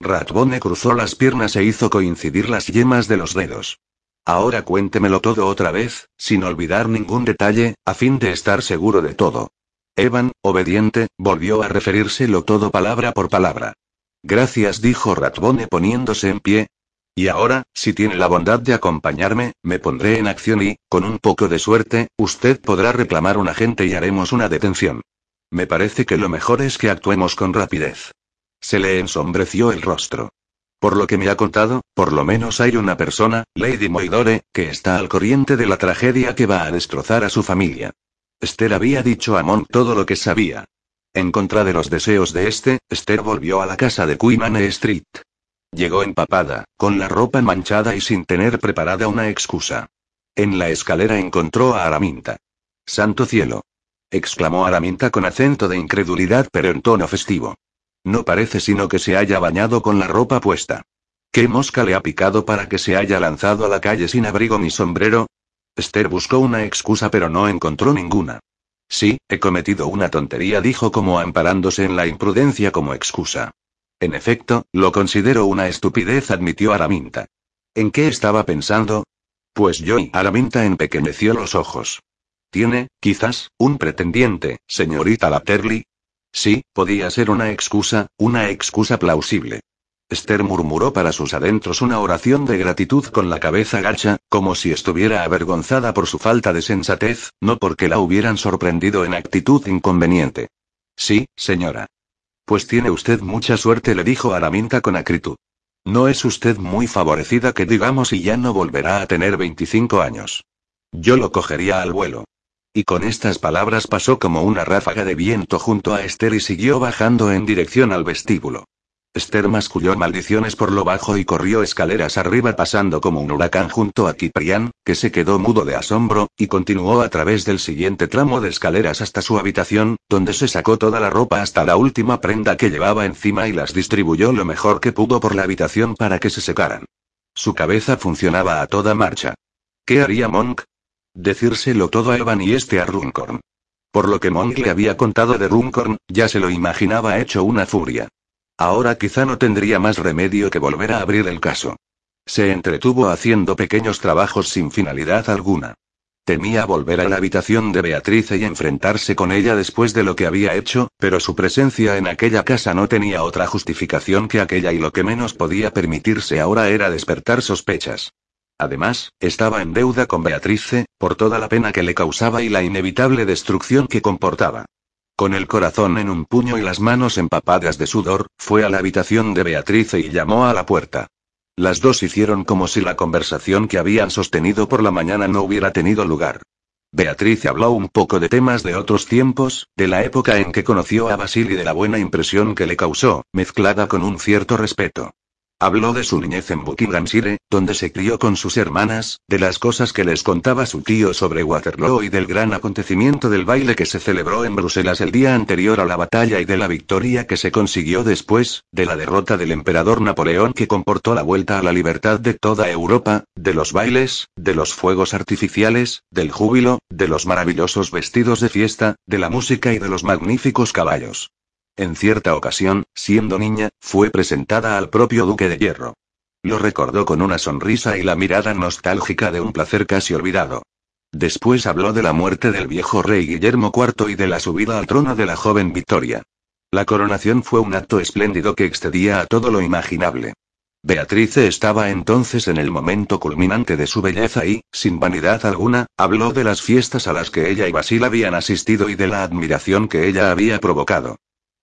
Ratbone cruzó las piernas e hizo coincidir las yemas de los dedos. Ahora cuéntemelo todo otra vez, sin olvidar ningún detalle, a fin de estar seguro de todo. Evan, obediente, volvió a referírselo todo palabra por palabra. Gracias, dijo Ratbone poniéndose en pie. Y ahora, si tiene la bondad de acompañarme, me pondré en acción y, con un poco de suerte, usted podrá reclamar un agente y haremos una detención. Me parece que lo mejor es que actuemos con rapidez. Se le ensombreció el rostro. Por lo que me ha contado, por lo menos hay una persona, Lady Moidore, que está al corriente de la tragedia que va a destrozar a su familia. Esther había dicho a Monk todo lo que sabía. En contra de los deseos de este, Esther volvió a la casa de Queen Street. Llegó empapada, con la ropa manchada y sin tener preparada una excusa. En la escalera encontró a Araminta. ¡Santo cielo! exclamó Araminta con acento de incredulidad pero en tono festivo. No parece sino que se haya bañado con la ropa puesta. ¿Qué mosca le ha picado para que se haya lanzado a la calle sin abrigo ni sombrero? Esther buscó una excusa pero no encontró ninguna. Sí, he cometido una tontería, dijo como amparándose en la imprudencia como excusa. En efecto, lo considero una estupidez, admitió Araminta. ¿En qué estaba pensando? Pues yo y Araminta empequeñeció los ojos. ¿Tiene, quizás, un pretendiente, señorita Lapterly? Sí, podía ser una excusa, una excusa plausible. Esther murmuró para sus adentros una oración de gratitud con la cabeza gacha, como si estuviera avergonzada por su falta de sensatez, no porque la hubieran sorprendido en actitud inconveniente. Sí, señora. Pues tiene usted mucha suerte, le dijo Araminta con acritud. No es usted muy favorecida que digamos y ya no volverá a tener 25 años. Yo lo cogería al vuelo. Y con estas palabras pasó como una ráfaga de viento junto a Esther y siguió bajando en dirección al vestíbulo. Esther masculló maldiciones por lo bajo y corrió escaleras arriba pasando como un huracán junto a Kiprian, que se quedó mudo de asombro, y continuó a través del siguiente tramo de escaleras hasta su habitación, donde se sacó toda la ropa hasta la última prenda que llevaba encima y las distribuyó lo mejor que pudo por la habitación para que se secaran. Su cabeza funcionaba a toda marcha. ¿Qué haría Monk? Decírselo todo a Evan y este a Runcorn. Por lo que Monk le había contado de Runcorn, ya se lo imaginaba hecho una furia. Ahora quizá no tendría más remedio que volver a abrir el caso. Se entretuvo haciendo pequeños trabajos sin finalidad alguna. Temía volver a la habitación de Beatriz y enfrentarse con ella después de lo que había hecho, pero su presencia en aquella casa no tenía otra justificación que aquella y lo que menos podía permitirse ahora era despertar sospechas. Además, estaba en deuda con Beatrice, por toda la pena que le causaba y la inevitable destrucción que comportaba. Con el corazón en un puño y las manos empapadas de sudor, fue a la habitación de Beatrice y llamó a la puerta. Las dos hicieron como si la conversación que habían sostenido por la mañana no hubiera tenido lugar. Beatriz habló un poco de temas de otros tiempos, de la época en que conoció a Basil y de la buena impresión que le causó, mezclada con un cierto respeto. Habló de su niñez en Buckinghamshire, donde se crió con sus hermanas, de las cosas que les contaba su tío sobre Waterloo y del gran acontecimiento del baile que se celebró en Bruselas el día anterior a la batalla y de la victoria que se consiguió después, de la derrota del emperador Napoleón que comportó la vuelta a la libertad de toda Europa, de los bailes, de los fuegos artificiales, del júbilo, de los maravillosos vestidos de fiesta, de la música y de los magníficos caballos. En cierta ocasión, siendo niña, fue presentada al propio Duque de Hierro. Lo recordó con una sonrisa y la mirada nostálgica de un placer casi olvidado. Después habló de la muerte del viejo rey Guillermo IV y de la subida al trono de la joven Victoria. La coronación fue un acto espléndido que excedía a todo lo imaginable. Beatrice estaba entonces en el momento culminante de su belleza y, sin vanidad alguna, habló de las fiestas a las que ella y Basil habían asistido y de la admiración que ella había provocado.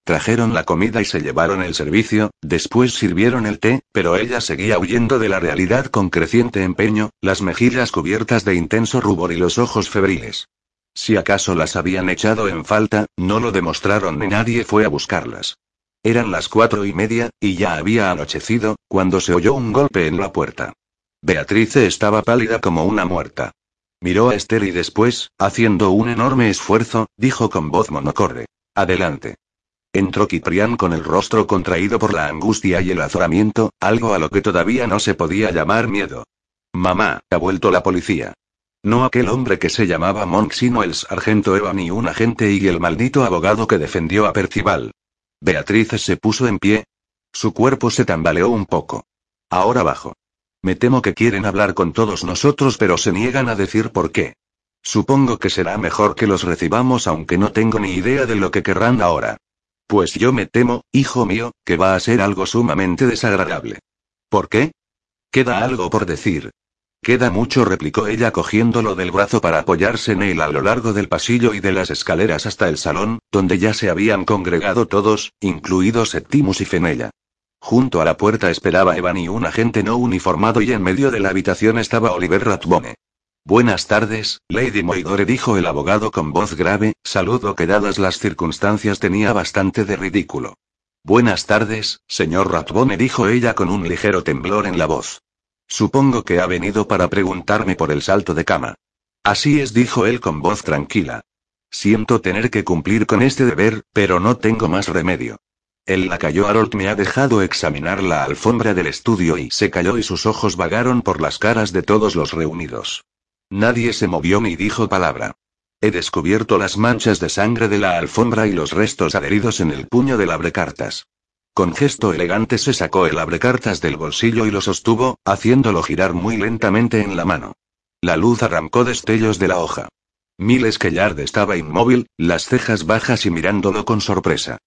Trajeron la comida y se llevaron el servicio, después sirvieron el té, pero ella seguía huyendo de la realidad con creciente empeño, las mejillas cubiertas de intenso rubor y los ojos febriles. Si acaso las habían echado en falta, no lo demostraron ni nadie fue a buscarlas. Eran las cuatro y media, y ya había anochecido, cuando se oyó un golpe en la puerta. Beatrice estaba pálida como una muerta. Miró a Esther y después, haciendo un enorme esfuerzo, dijo con voz monocorde. Adelante. Entró Kiprián con el rostro contraído por la angustia y el azoramiento, algo a lo que todavía no se podía llamar miedo. Mamá, ha vuelto la policía. No aquel hombre que se llamaba Monk, sino el sargento Evan y un agente y el maldito abogado que defendió a Percival. Beatriz se puso en pie. Su cuerpo se tambaleó un poco. Ahora bajo. Me temo que quieren hablar con todos nosotros, pero se niegan a decir por qué. Supongo que será mejor que los recibamos, aunque no tengo ni idea de lo que querrán ahora. Pues yo me temo, hijo mío, que va a ser algo sumamente desagradable. ¿Por qué? Queda algo por decir. Queda mucho, replicó ella cogiéndolo del brazo para apoyarse en él a lo largo del pasillo y de las escaleras hasta el salón, donde ya se habían congregado todos, incluidos Septimus y Fenella. Junto a la puerta esperaba Evan y un agente no uniformado y en medio de la habitación estaba Oliver Ratbone. Buenas tardes, Lady Moidore, dijo el abogado con voz grave, saludo que dadas las circunstancias tenía bastante de ridículo. Buenas tardes, señor Ratbone, dijo ella con un ligero temblor en la voz. Supongo que ha venido para preguntarme por el salto de cama. Así es, dijo él con voz tranquila. Siento tener que cumplir con este deber, pero no tengo más remedio. El lacayo Harold me ha dejado examinar la alfombra del estudio y se calló y sus ojos vagaron por las caras de todos los reunidos. Nadie se movió ni dijo palabra. He descubierto las manchas de sangre de la alfombra y los restos adheridos en el puño del abrecartas. Con gesto elegante se sacó el abrecartas del bolsillo y lo sostuvo, haciéndolo girar muy lentamente en la mano. La luz arrancó destellos de la hoja. Miles Kellard estaba inmóvil, las cejas bajas y mirándolo con sorpresa.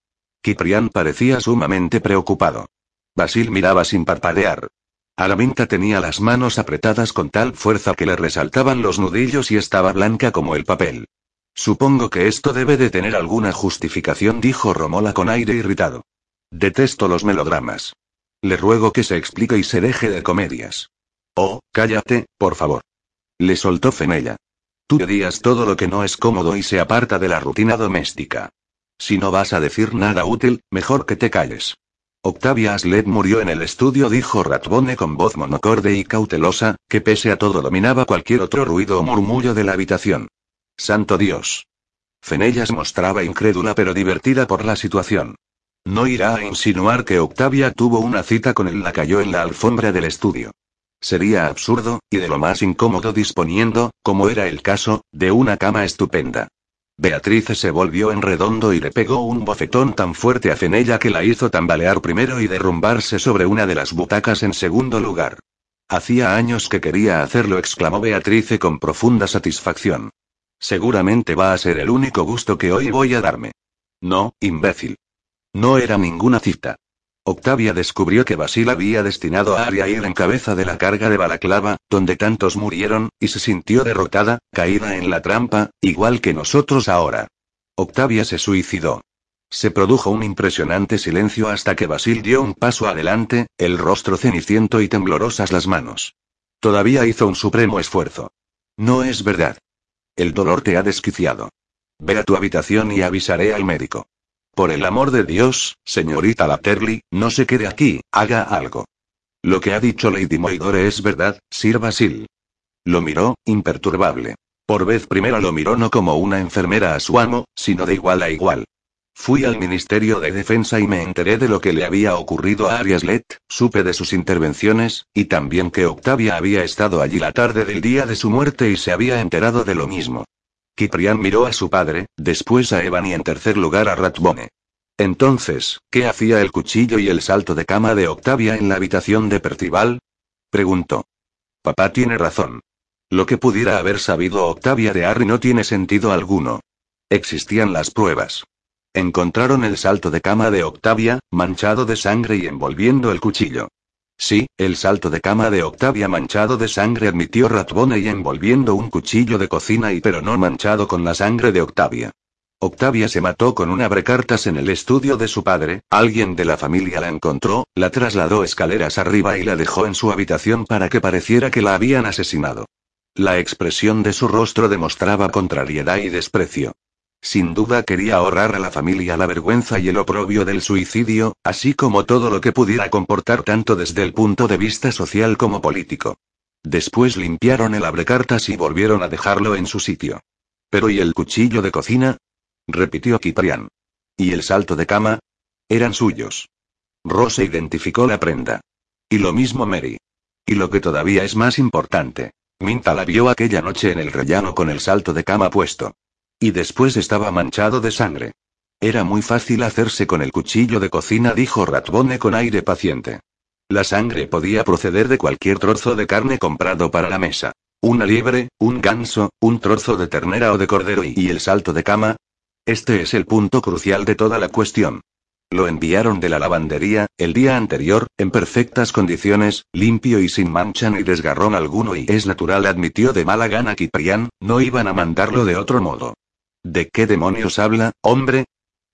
Kiprian parecía sumamente preocupado. Basil miraba sin parpadear. Araminta tenía las manos apretadas con tal fuerza que le resaltaban los nudillos y estaba blanca como el papel. Supongo que esto debe de tener alguna justificación, dijo Romola con aire irritado. Detesto los melodramas. Le ruego que se explique y se deje de comedias. Oh, cállate, por favor. Le soltó Fenella. Tú odias todo lo que no es cómodo y se aparta de la rutina doméstica. Si no vas a decir nada útil, mejor que te calles. Octavia Aslet murió en el estudio, dijo Ratbone con voz monocorde y cautelosa, que pese a todo dominaba cualquier otro ruido o murmullo de la habitación. Santo Dios. Fenellas mostraba incrédula pero divertida por la situación. No irá a insinuar que Octavia tuvo una cita con él la cayó en la alfombra del estudio. Sería absurdo, y de lo más incómodo disponiendo, como era el caso, de una cama estupenda. Beatriz se volvió en redondo y le pegó un bofetón tan fuerte a Fenella que la hizo tambalear primero y derrumbarse sobre una de las butacas en segundo lugar. Hacía años que quería hacerlo, exclamó Beatriz con profunda satisfacción. Seguramente va a ser el único gusto que hoy voy a darme. No, imbécil. No era ninguna cita. Octavia descubrió que Basil había destinado a Aria ir en cabeza de la carga de Balaclava, donde tantos murieron, y se sintió derrotada, caída en la trampa, igual que nosotros ahora. Octavia se suicidó. Se produjo un impresionante silencio hasta que Basil dio un paso adelante, el rostro ceniciento y temblorosas las manos. Todavía hizo un supremo esfuerzo. No es verdad. El dolor te ha desquiciado. Ve a tu habitación y avisaré al médico. Por el amor de Dios, señorita Latterly, no se quede aquí, haga algo. Lo que ha dicho Lady Moidore es verdad, Sir Basil. Lo miró, imperturbable. Por vez primera lo miró no como una enfermera a su amo, sino de igual a igual. Fui al Ministerio de Defensa y me enteré de lo que le había ocurrido a Arias Let, supe de sus intervenciones, y también que Octavia había estado allí la tarde del día de su muerte y se había enterado de lo mismo. Kiprian miró a su padre, después a Evan y en tercer lugar a Ratbone. Entonces, ¿qué hacía el cuchillo y el salto de cama de Octavia en la habitación de Percival? preguntó. Papá tiene razón. Lo que pudiera haber sabido Octavia de Harry no tiene sentido alguno. Existían las pruebas. Encontraron el salto de cama de Octavia, manchado de sangre y envolviendo el cuchillo. Sí, el salto de cama de Octavia manchado de sangre admitió Ratbone y envolviendo un cuchillo de cocina y pero no manchado con la sangre de Octavia. Octavia se mató con un abrecartas en el estudio de su padre, alguien de la familia la encontró, la trasladó escaleras arriba y la dejó en su habitación para que pareciera que la habían asesinado. La expresión de su rostro demostraba contrariedad y desprecio. Sin duda quería ahorrar a la familia la vergüenza y el oprobio del suicidio, así como todo lo que pudiera comportar tanto desde el punto de vista social como político. Después limpiaron el abrecartas y volvieron a dejarlo en su sitio. Pero ¿y el cuchillo de cocina? repitió Kiprian. ¿Y el salto de cama? Eran suyos. Rose identificó la prenda. Y lo mismo Mary. Y lo que todavía es más importante. Minta la vio aquella noche en el rellano con el salto de cama puesto. Y después estaba manchado de sangre. Era muy fácil hacerse con el cuchillo de cocina, dijo Ratbone con aire paciente. La sangre podía proceder de cualquier trozo de carne comprado para la mesa. Una liebre, un ganso, un trozo de ternera o de cordero y el salto de cama, este es el punto crucial de toda la cuestión. Lo enviaron de la lavandería, el día anterior, en perfectas condiciones, limpio y sin mancha ni desgarrón alguno y es natural, admitió de mala gana Kiprian, no iban a mandarlo de otro modo. ¿De qué demonios habla, hombre?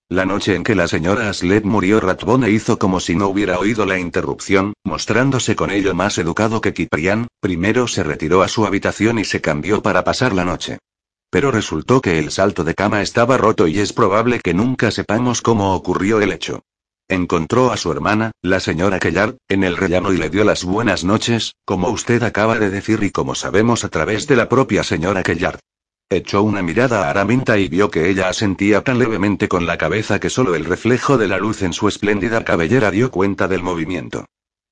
La noche en que la señora Aslet murió Ratbone hizo como si no hubiera oído la interrupción, mostrándose con ello más educado que Kiprian, primero se retiró a su habitación y se cambió para pasar la noche. Pero resultó que el salto de cama estaba roto y es probable que nunca sepamos cómo ocurrió el hecho. Encontró a su hermana, la señora Kellard, en el rellano y le dio las buenas noches, como usted acaba de decir y como sabemos a través de la propia señora Kellard. Echó una mirada a Araminta y vio que ella asentía tan levemente con la cabeza que solo el reflejo de la luz en su espléndida cabellera dio cuenta del movimiento.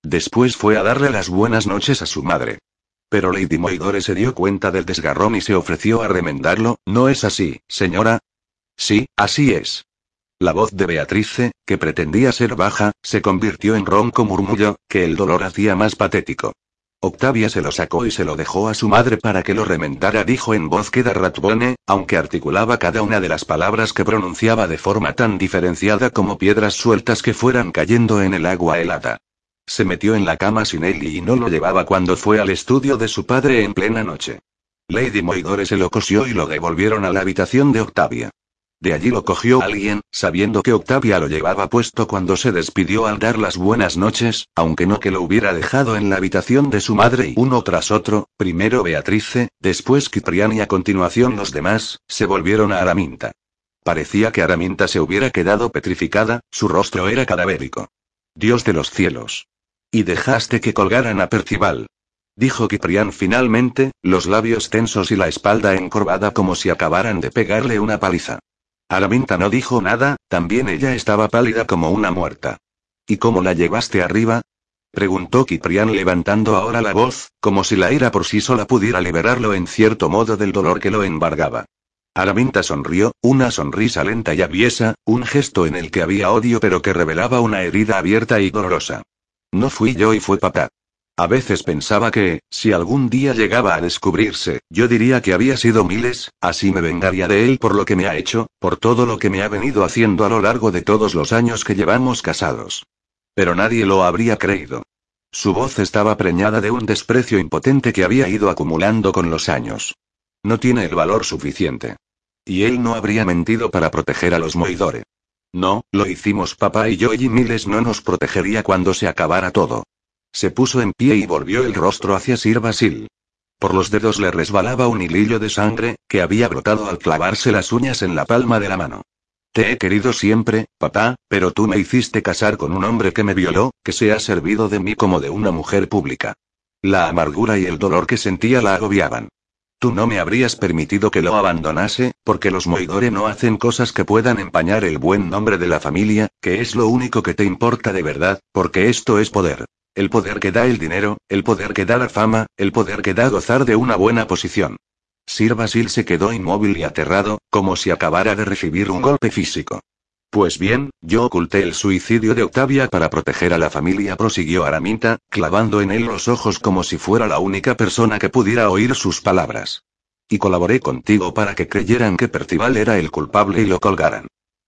Después fue a darle las buenas noches a su madre. Pero Lady Moidore se dio cuenta del desgarrón y se ofreció a remendarlo, ¿no es así, señora? Sí, así es. La voz de Beatrice, que pretendía ser baja, se convirtió en ronco murmullo, que el dolor hacía más patético. Octavia se lo sacó y se lo dejó a su madre para que lo remendara, dijo en voz queda Ratbone, aunque articulaba cada una de las palabras que pronunciaba de forma tan diferenciada como piedras sueltas que fueran cayendo en el agua helada. Se metió en la cama sin él y no lo llevaba cuando fue al estudio de su padre en plena noche. Lady Moidore se lo cosió y lo devolvieron a la habitación de Octavia. De allí lo cogió alguien, sabiendo que Octavia lo llevaba puesto cuando se despidió al dar las buenas noches, aunque no que lo hubiera dejado en la habitación de su madre y uno tras otro, primero Beatrice, después Kiprian y a continuación los demás, se volvieron a Araminta. Parecía que Araminta se hubiera quedado petrificada, su rostro era cadavérico. Dios de los cielos. Y dejaste que colgaran a Percival. Dijo Kiprian finalmente, los labios tensos y la espalda encorvada como si acabaran de pegarle una paliza. Araminta no dijo nada, también ella estaba pálida como una muerta. ¿Y cómo la llevaste arriba? preguntó Kiprian levantando ahora la voz, como si la ira por sí sola pudiera liberarlo en cierto modo del dolor que lo embargaba. Araminta sonrió, una sonrisa lenta y aviesa, un gesto en el que había odio pero que revelaba una herida abierta y dolorosa. No fui yo y fue papá. A veces pensaba que, si algún día llegaba a descubrirse, yo diría que había sido miles, así me vengaría de él por lo que me ha hecho, por todo lo que me ha venido haciendo a lo largo de todos los años que llevamos casados. Pero nadie lo habría creído. Su voz estaba preñada de un desprecio impotente que había ido acumulando con los años. No tiene el valor suficiente. Y él no habría mentido para proteger a los Moidore. No, lo hicimos papá y yo y Miles no nos protegería cuando se acabara todo. Se puso en pie y volvió el rostro hacia Sir Basil. Por los dedos le resbalaba un hilillo de sangre, que había brotado al clavarse las uñas en la palma de la mano. Te he querido siempre, papá, pero tú me hiciste casar con un hombre que me violó, que se ha servido de mí como de una mujer pública. La amargura y el dolor que sentía la agobiaban. Tú no me habrías permitido que lo abandonase, porque los Moidore no hacen cosas que puedan empañar el buen nombre de la familia, que es lo único que te importa de verdad, porque esto es poder. El poder que da el dinero, el poder que da la fama, el poder que da gozar de una buena posición. Sir Basil se quedó inmóvil y aterrado, como si acabara de recibir un golpe físico. Pues bien, yo oculté el suicidio de Octavia para proteger a la familia, prosiguió Araminta, clavando en él los ojos como si fuera la única persona que pudiera oír sus palabras. Y colaboré contigo para que creyeran que Percival era el culpable y lo colgaran.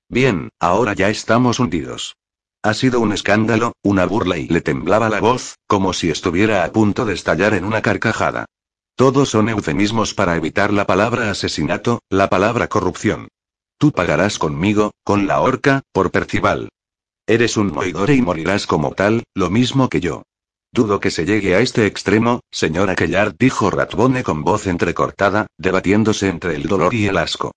Bien, ahora ya estamos hundidos. Ha sido un escándalo, una burla y le temblaba la voz, como si estuviera a punto de estallar en una carcajada. Todos son eufemismos para evitar la palabra asesinato, la palabra corrupción. Tú pagarás conmigo, con la horca, por Percival. Eres un moidore y morirás como tal, lo mismo que yo. Dudo que se llegue a este extremo, señora Kellard, dijo Ratbone con voz entrecortada, debatiéndose entre el dolor y el asco.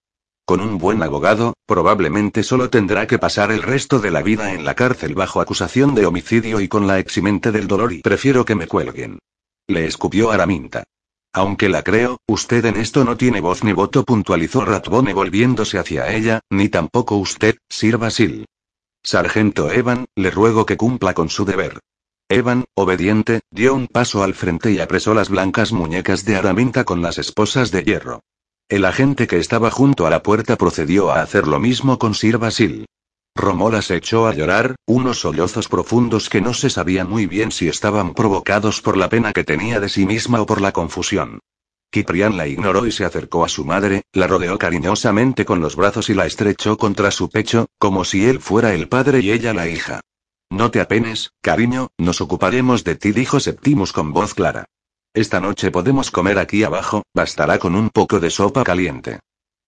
Con un buen abogado, probablemente solo tendrá que pasar el resto de la vida en la cárcel bajo acusación de homicidio y con la eximente del dolor y prefiero que me cuelguen. Le escupió Araminta. Aunque la creo, usted en esto no tiene voz ni voto, puntualizó Ratbone volviéndose hacia ella, ni tampoco usted, Sir Basil. Sargento Evan, le ruego que cumpla con su deber. Evan, obediente, dio un paso al frente y apresó las blancas muñecas de Araminta con las esposas de hierro. El agente que estaba junto a la puerta procedió a hacer lo mismo con Sir Basil. Romola se echó a llorar, unos sollozos profundos que no se sabía muy bien si estaban provocados por la pena que tenía de sí misma o por la confusión. Kiprian la ignoró y se acercó a su madre, la rodeó cariñosamente con los brazos y la estrechó contra su pecho, como si él fuera el padre y ella la hija. No te apenes, cariño, nos ocuparemos de ti, dijo Septimus con voz clara. Esta noche podemos comer aquí abajo, bastará con un poco de sopa caliente.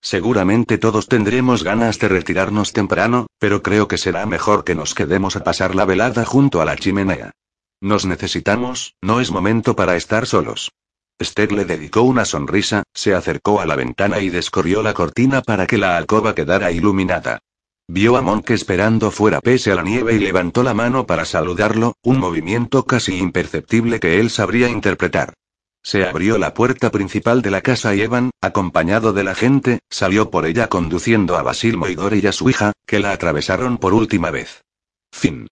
Seguramente todos tendremos ganas de retirarnos temprano, pero creo que será mejor que nos quedemos a pasar la velada junto a la chimenea. Nos necesitamos, no es momento para estar solos. Esther le dedicó una sonrisa, se acercó a la ventana y descorrió la cortina para que la alcoba quedara iluminada. Vio a Monk esperando fuera pese a la nieve y levantó la mano para saludarlo, un movimiento casi imperceptible que él sabría interpretar. Se abrió la puerta principal de la casa y Evan, acompañado de la gente, salió por ella conduciendo a Basil Moidore y a su hija, que la atravesaron por última vez. Fin.